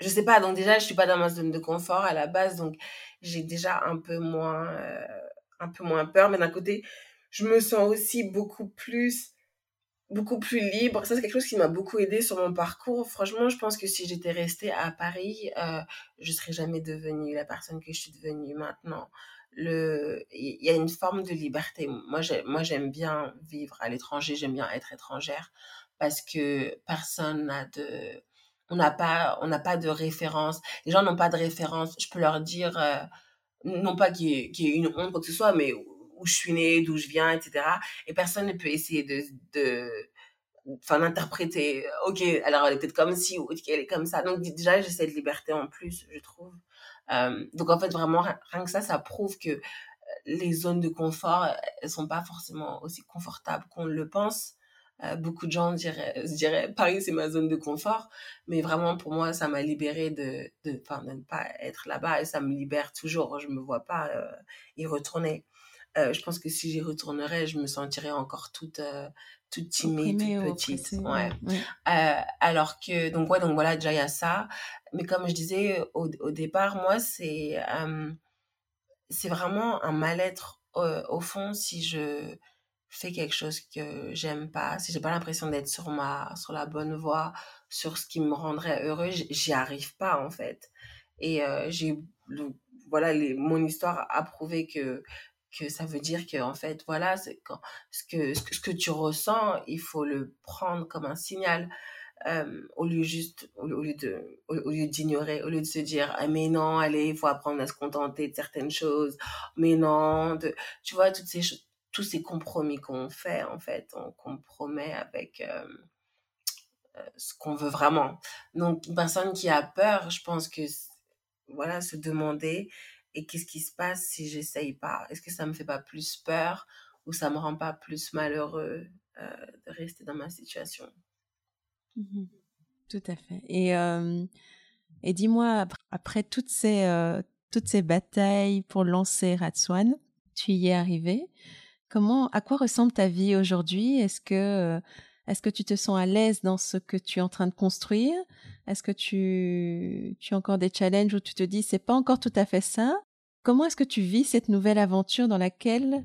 je sais pas. Donc déjà je suis pas dans ma zone de confort à la base. Donc j'ai déjà un peu moins un peu moins peur. Mais d'un côté je me sens aussi beaucoup plus beaucoup plus libre. Ça, c'est quelque chose qui m'a beaucoup aidé sur mon parcours. Franchement, je pense que si j'étais restée à Paris, euh, je serais jamais devenue la personne que je suis devenue maintenant. Le, il y a une forme de liberté. Moi, moi, j'aime bien vivre à l'étranger. J'aime bien être étrangère parce que personne n'a de, on n'a pas, on n'a pas de référence. Les gens n'ont pas de référence. Je peux leur dire, euh, non pas qu'il y, ait une honte quoi que ce soit, mais où je suis née, d'où je viens, etc. Et personne ne peut essayer de, de enfin d'interpréter ok alors elle est peut-être comme ci ou elle est comme ça. Donc déjà j'ai cette liberté en plus je trouve. Euh, donc en fait vraiment rien que ça ça prouve que euh, les zones de confort elles sont pas forcément aussi confortables qu'on le pense. Euh, beaucoup de gens diraient, se diraient Paris c'est ma zone de confort mais vraiment pour moi ça m'a libéré de de, de ne pas être là-bas et ça me libère toujours. Je me vois pas y retourner euh, je pense que si j'y retournerais, je me sentirais encore toute, euh, toute timide, toute petite. Ouais. Euh, alors que, donc, ouais, donc voilà, déjà, il y a ça. Mais comme je disais au, au départ, moi, c'est c'est vraiment un mal-être au fond si je fais quelque chose que j'aime pas, si j'ai pas l'impression d'être sur ma sur la bonne voie, sur ce qui me rendrait heureux, j'y arrive pas en fait. Et j'ai voilà, les, mon histoire a prouvé que que ça veut dire que en fait voilà ce que, ce que ce que tu ressens il faut le prendre comme un signal euh, au lieu juste au, lieu de au, lieu d'ignorer au lieu de se dire ah, mais non allez il faut apprendre à se contenter de certaines choses mais non de tu vois toutes ces tous ces compromis qu'on fait en fait on compromet avec euh, euh, ce qu'on veut vraiment. Donc une personne qui a peur je pense que voilà se demander et qu'est-ce qui se passe si j'essaye pas? Est-ce que ça me fait pas plus peur ou ça me rend pas plus malheureux euh, de rester dans ma situation? Mmh Tout à fait. Et, dis-moi, après, toutes, ces, euh, toutes ces batailles pour lancer Ratswan, tu y es arrivé. Comment, à quoi ressemble ta vie aujourd'hui? Est-ce que, euh, est-ce que tu te sens à l'aise dans ce que tu es en train de construire? Est-ce que tu, as encore des challenges où tu te dis c'est pas encore tout à fait ça? Comment est-ce que tu vis cette nouvelle aventure dans laquelle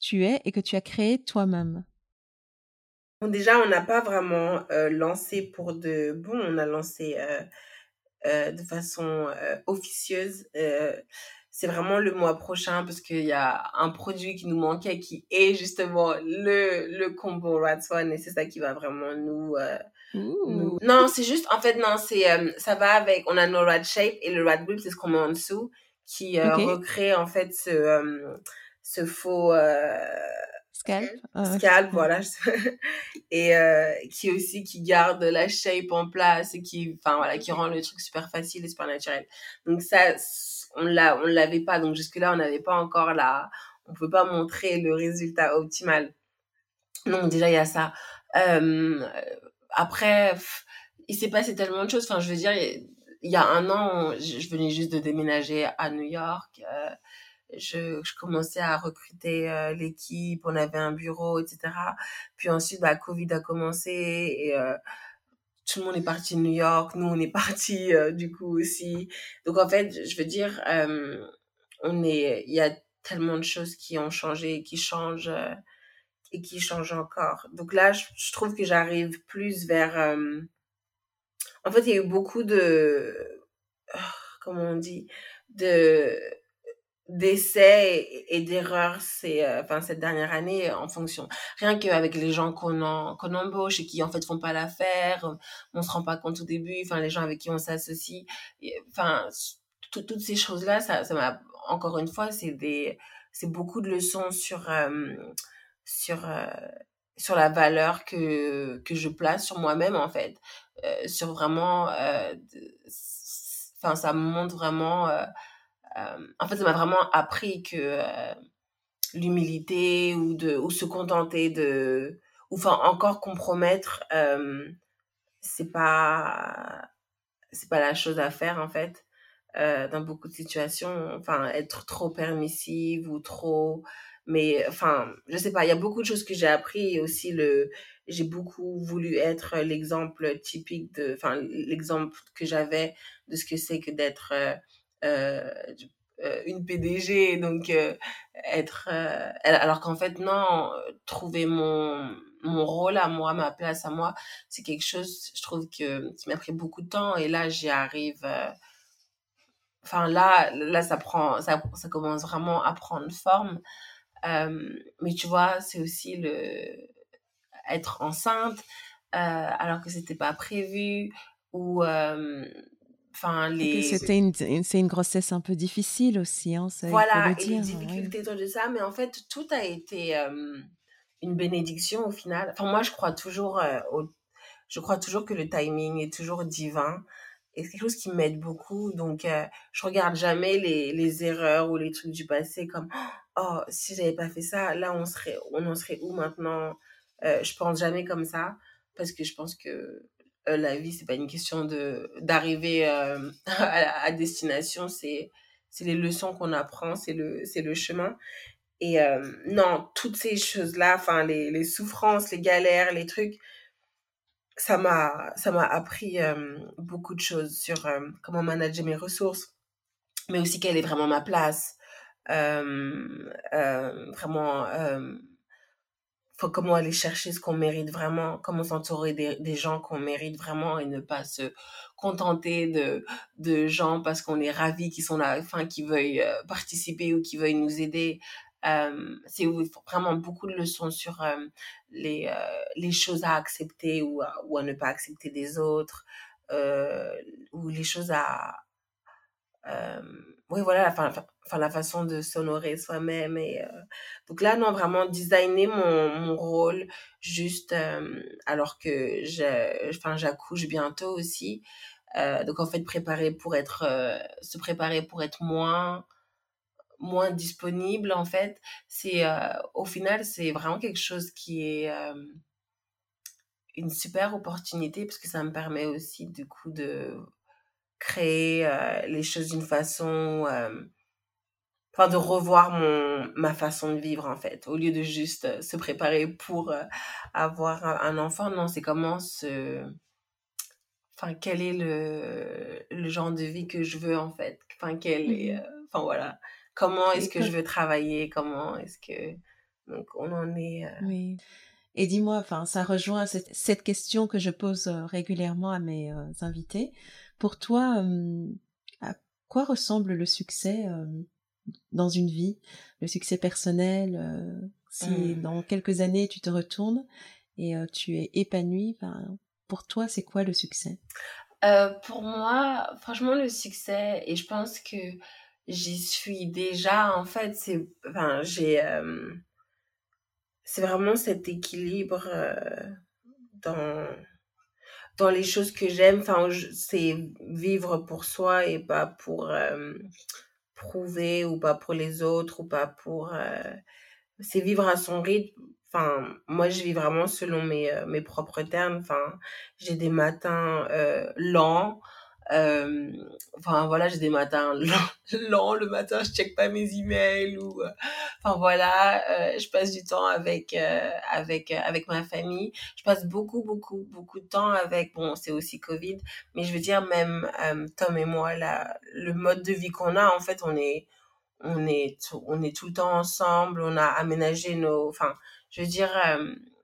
tu es et que tu as créée toi-même? Déjà, on n'a pas vraiment euh, lancé pour de bon, on a lancé euh, euh, de façon officieuse c'est vraiment le mois prochain parce qu'il y a un produit qui nous manquait qui est justement le, le combo Rad Swan et c'est ça qui va vraiment nous, euh, nous... Non, c'est juste, en fait, non, c'est, euh, ça va avec, on a nos Rad Shape et le Rad Grip, c'est ce qu'on met en dessous qui euh, recrée en fait ce, ce faux scalp, scalp. voilà. Et qui aussi qui garde la shape en place et qui enfin voilà qui rend le truc super facile et super naturel. Donc ça on l'a on l'avait pas. Donc jusque là on n'avait pas encore la on peut pas montrer le résultat optimal. Donc déjà il y a ça. Euh, après il s'est passé tellement de choses. Enfin je veux dire il y a un an je venais juste de déménager à New York. Euh, je, commençais à recruter euh, l'équipe, on avait un bureau, etc. Puis ensuite, bah, Covid a commencé tout le monde est parti de New York, nous on est parti euh, du coup aussi. Donc en fait, je veux dire, on est, il y a tellement de choses qui ont changé, qui changent et qui changent encore. Donc là, je, je trouve que j'arrive plus vers. en fait, il y a eu beaucoup de, oh, comment on dit, de d'essais et, d'erreurs c'est euh, enfin cette dernière année en fonction. Rien qu'avec les gens qu'on embauche et qui en fait font pas l'affaire on se rend pas compte au début enfin les gens avec qui on s'associe enfin toutes ces choses là ça ça m'a encore une fois c'est des c'est beaucoup de leçons sur euh, sur euh, sur la valeur que que je place sur moi-même en fait. Sur vraiment enfin ça montre vraiment euh, en fait, ça m'a vraiment appris que euh, l'humilité ou de ou se contenter de ou enfin encore compromettre euh, c'est pas c'est pas la chose à faire en fait. Dans beaucoup de situations enfin être trop permissive ou trop mais enfin je sais pas il y a beaucoup de choses que j'ai appris et aussi le j'ai beaucoup voulu être l'exemple typique de enfin l'exemple que j'avais de ce que c'est que d'être euh, euh, une PDG, donc euh, être... alors qu'en fait, non, trouver mon, mon rôle à moi, ma place à moi, c'est quelque chose, je trouve, que, qui m'a pris beaucoup de temps. Et là, j'y arrive enfin là là ça prend ça, ça commence vraiment à prendre forme mais tu vois c'est aussi le être enceinte alors que c'était pas prévu ou Enfin, les... C'était une, c'est une grossesse un peu difficile aussi, hein, ça, Voilà, et les difficultés de ça, mais en fait, tout a été une bénédiction au final. Enfin, moi, je crois toujours, au... je crois toujours que le timing est toujours divin. Et c'est quelque chose qui m'aide beaucoup. Donc, je regarde jamais les, les erreurs ou les trucs du passé comme, oh, si j'avais pas fait ça, là, on serait, on en serait où maintenant? je pense jamais comme ça parce que je pense que euh, la vie, c'est pas une question de d'arriver euh, à, destination, c'est c'est les leçons qu'on apprend, c'est le c'est le chemin. Et euh, non, toutes ces choses-là, enfin les, les souffrances, les galères, les trucs, ça m'a ça m'a appris beaucoup de choses sur comment manager mes ressources, mais aussi quelle est vraiment ma place, vraiment comment aller chercher ce qu'on mérite vraiment, comment s'entourer des, gens qu'on mérite vraiment et ne pas se contenter de, gens parce qu'on est ravis qui sont là, enfin, qui veuillent euh, participer ou qui veuillent nous aider. Euh, c'est vraiment beaucoup de leçons sur euh, les, choses à accepter ou à, ou à ne pas accepter des autres, ou les choses à, oui, voilà, enfin, enfin, la façon de s'honorer soi-même. Et, euh, donc là, non, vraiment designer mon, mon rôle juste euh, alors que enfin, j'accouche bientôt aussi. Euh, donc en fait, préparer pour être, se préparer pour être moins moins disponible en fait c'est au final c'est vraiment quelque chose qui est une super opportunité parce que ça me permet aussi du coup de créer les choses d'une façon enfin de revoir mon ma façon de vivre en fait au lieu de juste euh, se préparer pour avoir un, enfant. Non c'est comment se enfin quel est le le genre de vie que je veux en fait. Enfin quel est mmh enfin voilà. Comment est-ce que je veux travailler? Comment est-ce que donc on en est oui. Et dis-moi, enfin, ça rejoint cette, cette, question que je pose régulièrement à mes invités. Pour toi, à quoi ressemble le succès dans une vie, le succès personnel, euh, si Mmh. dans quelques années tu te retournes et euh, tu es épanoui, ben, pour toi, c'est quoi le succès? Euh, pour moi, franchement, le succès, et je pense que j'y suis déjà, en fait, c'est, enfin, j'ai, c'est vraiment cet équilibre dans, dans les choses que j'aime. Enfin, c'est vivre pour soi et pas pour euh, prouver ou pas pour les autres ou pas pour... euh, c'est vivre à son rythme. Enfin, moi, je vis vraiment selon mes, euh, mes propres termes. Enfin, j'ai des matins euh, lents. Euh, enfin, voilà, j'ai des matins lents. Le matin, je check pas mes emails ou... euh, enfin, voilà, euh, je passe du temps avec, avec, avec ma famille. Je passe beaucoup, beaucoup, beaucoup de temps avec... Bon, c'est aussi Covid, mais je veux dire, même Tom et moi, là, le mode de vie qu'on a, en fait, on est on est on est tout le temps ensemble, on a aménagé nos, enfin, je veux dire,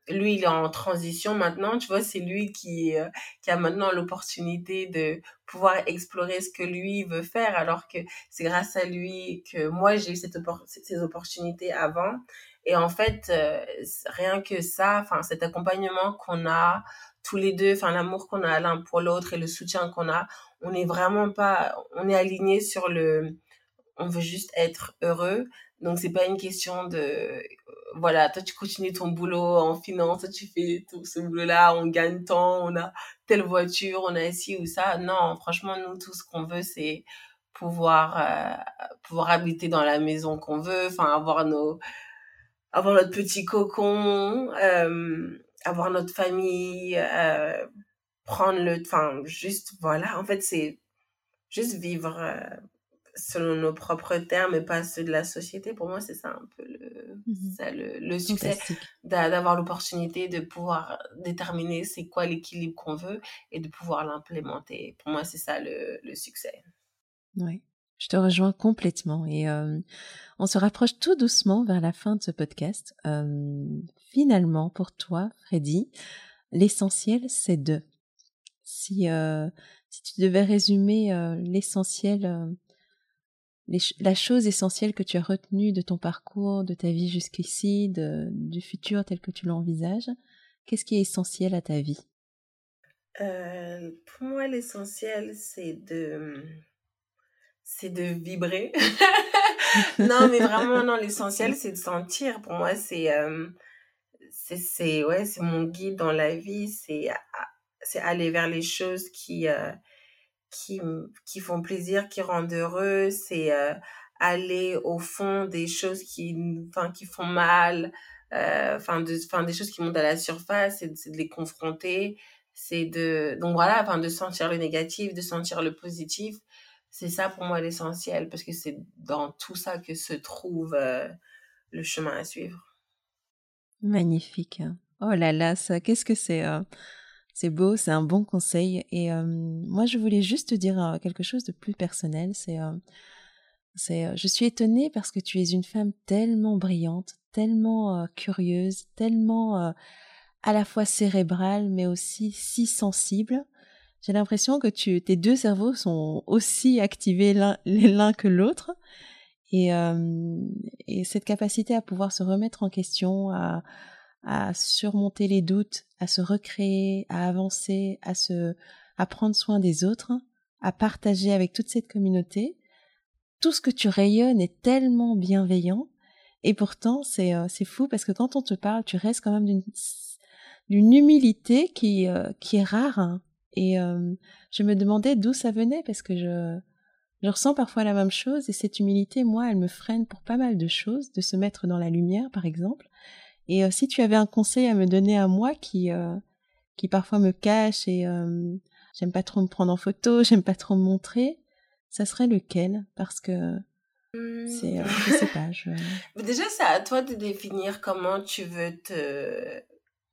lui, il est en transition maintenant, tu vois, c'est lui qui, euh, qui a maintenant l'opportunité de pouvoir explorer ce que lui veut faire, alors que c'est grâce à lui que moi, j'ai eu cette ces opportunités avant. Et en fait, euh, rien que ça, enfin, cet accompagnement qu'on a tous les deux, enfin, l'amour qu'on a l'un pour l'autre et le soutien qu'on a, on n'est vraiment pas, on est aligné sur le, on veut juste être heureux. Donc, c'est pas une question de, euh, voilà, toi, tu continues ton boulot en finance, toi, tu fais tout ce boulot-là, on gagne tant, on a telle voiture, on a ci ou ça. Non, franchement, nous, tout ce qu'on veut, c'est pouvoir, euh, pouvoir habiter dans la maison qu'on veut, enfin, avoir nos, avoir notre petit cocon, euh, avoir notre famille, euh, prendre le, enfin, juste, voilà, en fait, c'est juste vivre, euh, selon nos propres termes et pas ceux de la société. Pour moi, c'est ça un peu le, Mhm. ça, le, le succès, d'avoir l'opportunité de pouvoir déterminer c'est quoi l'équilibre qu'on veut et de pouvoir l'implémenter. Pour moi, c'est ça le, le succès. Oui, je te rejoins complètement et euh, on se rapproche tout doucement vers la fin de ce podcast. Euh, finalement, pour toi, Freddy, l'essentiel, c'est de. Si, euh, si tu devais résumer l'essentiel, la chose essentielle que tu as retenue de ton parcours, de ta vie jusqu'ici, du futur tel que tu l'envisages, qu'est-ce qui est essentiel à ta vie? Euh, pour moi, l'essentiel, c'est de, c'est de vibrer. non, mais vraiment, non, l'essentiel, c'est de sentir. Pour moi, c'est, euh, c'est, c'est, ouais, c'est mon guide dans la vie. C'est, c'est aller vers les choses qui, euh, qui, qui font plaisir, qui rendent heureux. C'est euh, aller au fond des choses qui, enfin, qui font mal. euh, Enfin, de, enfin, des choses qui montent à la surface, c'est, de- les confronter. C'est de, donc voilà, enfin, de sentir le négatif, de sentir le positif. C'est ça pour moi l'essentiel, parce que c'est dans tout ça que se trouve euh, le chemin à suivre. Magnifique. Oh là là, ça, qu'est-ce que c'est euh, C'est beau, c'est un bon conseil. Et euh, moi, je voulais juste te dire quelque chose de plus personnel. C'est, euh, c'est, je suis étonnée parce que tu es une femme tellement brillante, tellement curieuse, tellement à la fois cérébrale, mais aussi si sensible. J'ai l'impression que tu, tes deux cerveaux sont aussi activés l'un, l'un que l'autre. Et, et cette capacité à pouvoir se remettre en question, à, à surmonter les doutes, à se recréer, à avancer, à se, à prendre soin des autres, à partager avec toute cette communauté. Tout ce que tu rayonnes est tellement bienveillant. Et pourtant, c'est, euh, c'est fou parce que quand on te parle, tu restes quand même d'une, d'une humilité qui, euh, qui est rare. Et euh, je me demandais d'où ça venait parce que je, je ressens parfois la même chose et cette humilité, moi, elle me freine pour pas mal de choses, de se mettre dans la lumière, par exemple. Et euh, si tu avais un conseil à me donner à moi qui, euh, qui parfois me cache et euh, j'aime pas trop me prendre en photo, j'aime pas trop me montrer, ça serait lequel? Parce que c'est, euh, je sais pas, je... Déjà, c'est à toi de définir comment tu veux te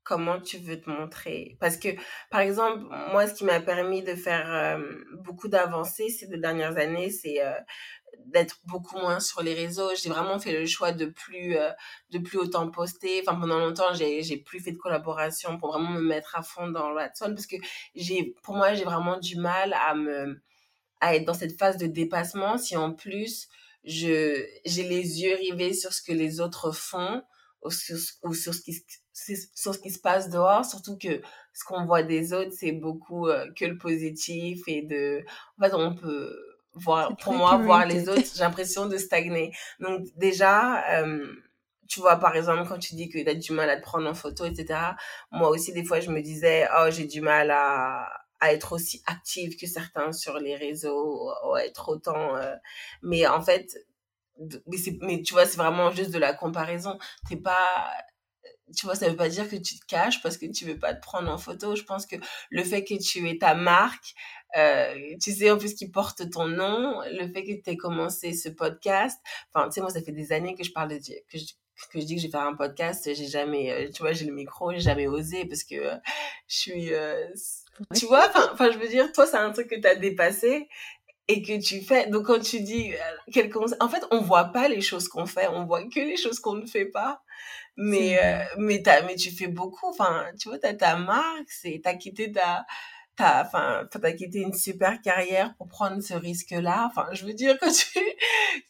comment tu veux te montrer. Parce que, par exemple, moi, ce qui m'a permis de faire euh, beaucoup d'avancées ces deux dernières années, c'est euh, d'être beaucoup moins sur les réseaux. J'ai vraiment fait le choix de plus, euh, de plus autant poster. Enfin, pendant longtemps, j'ai, j'ai plus fait de collaboration pour vraiment me mettre à fond dans Watson parce que j'ai, pour moi, j'ai vraiment du mal à me, à être dans cette phase de dépassement si en plus, je j'ai les yeux rivés sur ce que les autres font ou sur, sur ce qui sur ce qui se passe dehors surtout que ce qu'on voit des autres c'est beaucoup euh, que le positif et de en fait on peut voir pour moi voir les autres j'ai l'impression de stagner donc déjà euh, tu vois, par exemple, quand tu dis que tu as du mal à te prendre en photo, etc. Moi aussi, des fois, je me disais, oh, j'ai du mal à, à être aussi active que certains sur les réseaux, ou être autant. Euh, mais en fait, mais, mais tu vois, c'est vraiment juste de la comparaison. T'es pas. Tu vois, ça veut pas dire que tu te caches parce que tu veux pas te prendre en photo. Je pense que le fait que tu aies ta marque, euh, tu sais, en plus qui porte ton nom, le fait que tu aies commencé ce podcast. Enfin, tu sais, moi, ça fait des années que je parle de, que je, que je dis que je vais faire un podcast, j'ai jamais, euh, tu vois, j'ai le micro, j'ai jamais osé parce que euh, je suis, euh, tu vois, enfin, je veux dire, toi, c'est un truc que tu as dépassé et que tu fais. Donc, quand tu dis quelque en fait, on voit pas les choses qu'on fait, on voit que les choses qu'on ne fait pas. Mais, mais, as, mais tu fais beaucoup, enfin, tu vois, tu as ta marque, tu as quitté ta, t'as enfin t'as quitté une super carrière pour prendre ce risque là enfin je veux dire quand tu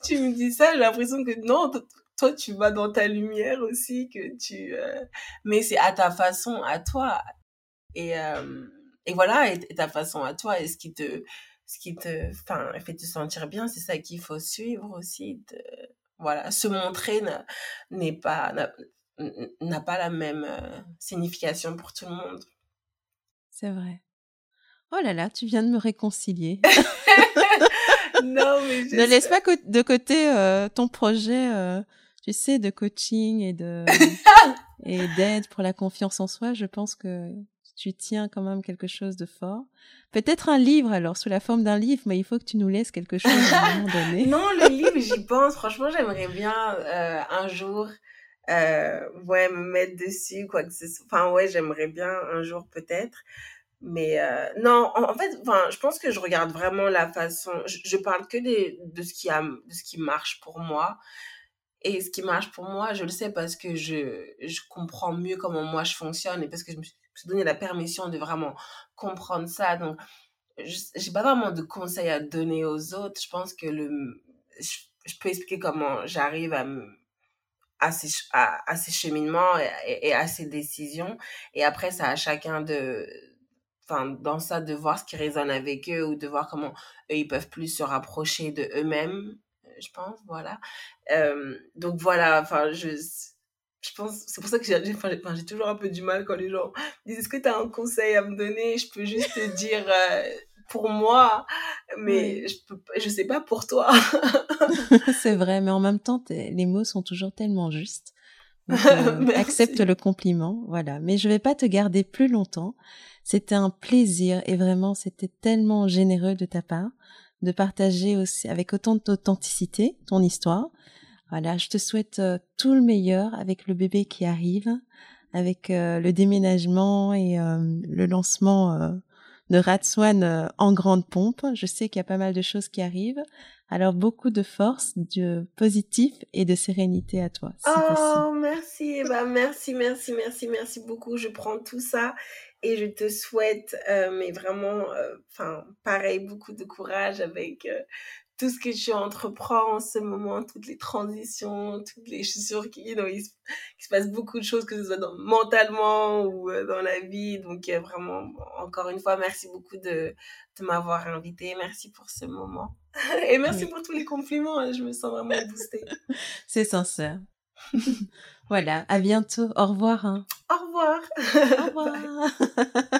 tu me dis ça j'ai l'impression que non toi tu vas dans ta lumière aussi que tu euh, mais c'est à ta façon à toi. Et euh, et voilà et, ta façon à toi et ce qui te ce qui te enfin fait te sentir bien c'est ça qu'il faut suivre aussi voilà se montrer n'est pas n'a pas la même euh, signification pour tout le monde. C'est vrai oh là là tu viens de me réconcilier non mais ne laisse pas de côté ton projet tu sais, de coaching et de et d'aide pour la confiance en soi, je pense que tu tiens quand même quelque chose de fort. Peut-être un livre alors, sous la forme d'un livre, mais il faut que tu nous laisses quelque chose à un moment donné. non, le livre, j'y pense. Franchement, j'aimerais bien euh, un jour, euh, ouais, me mettre dessus, quoi que ce soit. Enfin, ouais, j'aimerais bien un jour peut-être. Mais euh, non, en, fait, enfin, je pense que je regarde vraiment la façon. Je, parle que des, de ce qui a, de ce qui marche pour moi. Et ce qui marche pour moi, je le sais parce que je, je comprends mieux comment moi je fonctionne et parce que je me suis donné la permission de vraiment comprendre ça. Donc, j'ai pas vraiment de conseils à donner aux autres. Je pense que le, je, peux expliquer comment j'arrive à, à, ces, à, ces cheminements et, à ces décisions. Et après, ça à chacun de, dans ça, de voir ce qui résonne avec eux ou de voir comment eux, ils peuvent plus se rapprocher de eux-mêmes je pense, voilà. Euh, donc voilà, enfin, je, je pense, c'est pour ça que j'ai toujours un peu du mal quand les gens disent est-ce que tu as un conseil à me donner? Je peux juste te dire euh, pour moi, mais je peux, je sais pas pour toi. c'est vrai, mais en même temps, les mots sont toujours tellement justes. Euh, accepte le compliment, voilà. Mais je vais pas te garder plus longtemps. C'était un plaisir et vraiment, c'était tellement généreux de ta part de partager aussi avec autant d'authenticité ton histoire. Voilà, je te souhaite euh, tout le meilleur avec le bébé qui arrive, avec euh, le déménagement et le lancement de Ratswan en grande pompe. Je sais qu'il y a pas mal de choses qui arrivent. Alors beaucoup de force, de positif et de sérénité à toi. oh, merci, bah merci, merci, merci, merci beaucoup. Je prends tout ça et je te souhaite, euh, mais vraiment, euh, pareil, beaucoup de courage avec euh, tout ce que tu entreprends en ce moment, toutes les transitions, toutes les, je suis sûre qu'il se, passe beaucoup de choses, que ce soit dans, mentalement ou dans la vie. Donc, vraiment, encore une fois, merci beaucoup de, de m'avoir invité. Merci pour ce moment. Et merci pour tous les compliments. Hein, je me sens vraiment boostée. C'est sincère. voilà, à bientôt. Au revoir. Hein. Au revoir. Au revoir.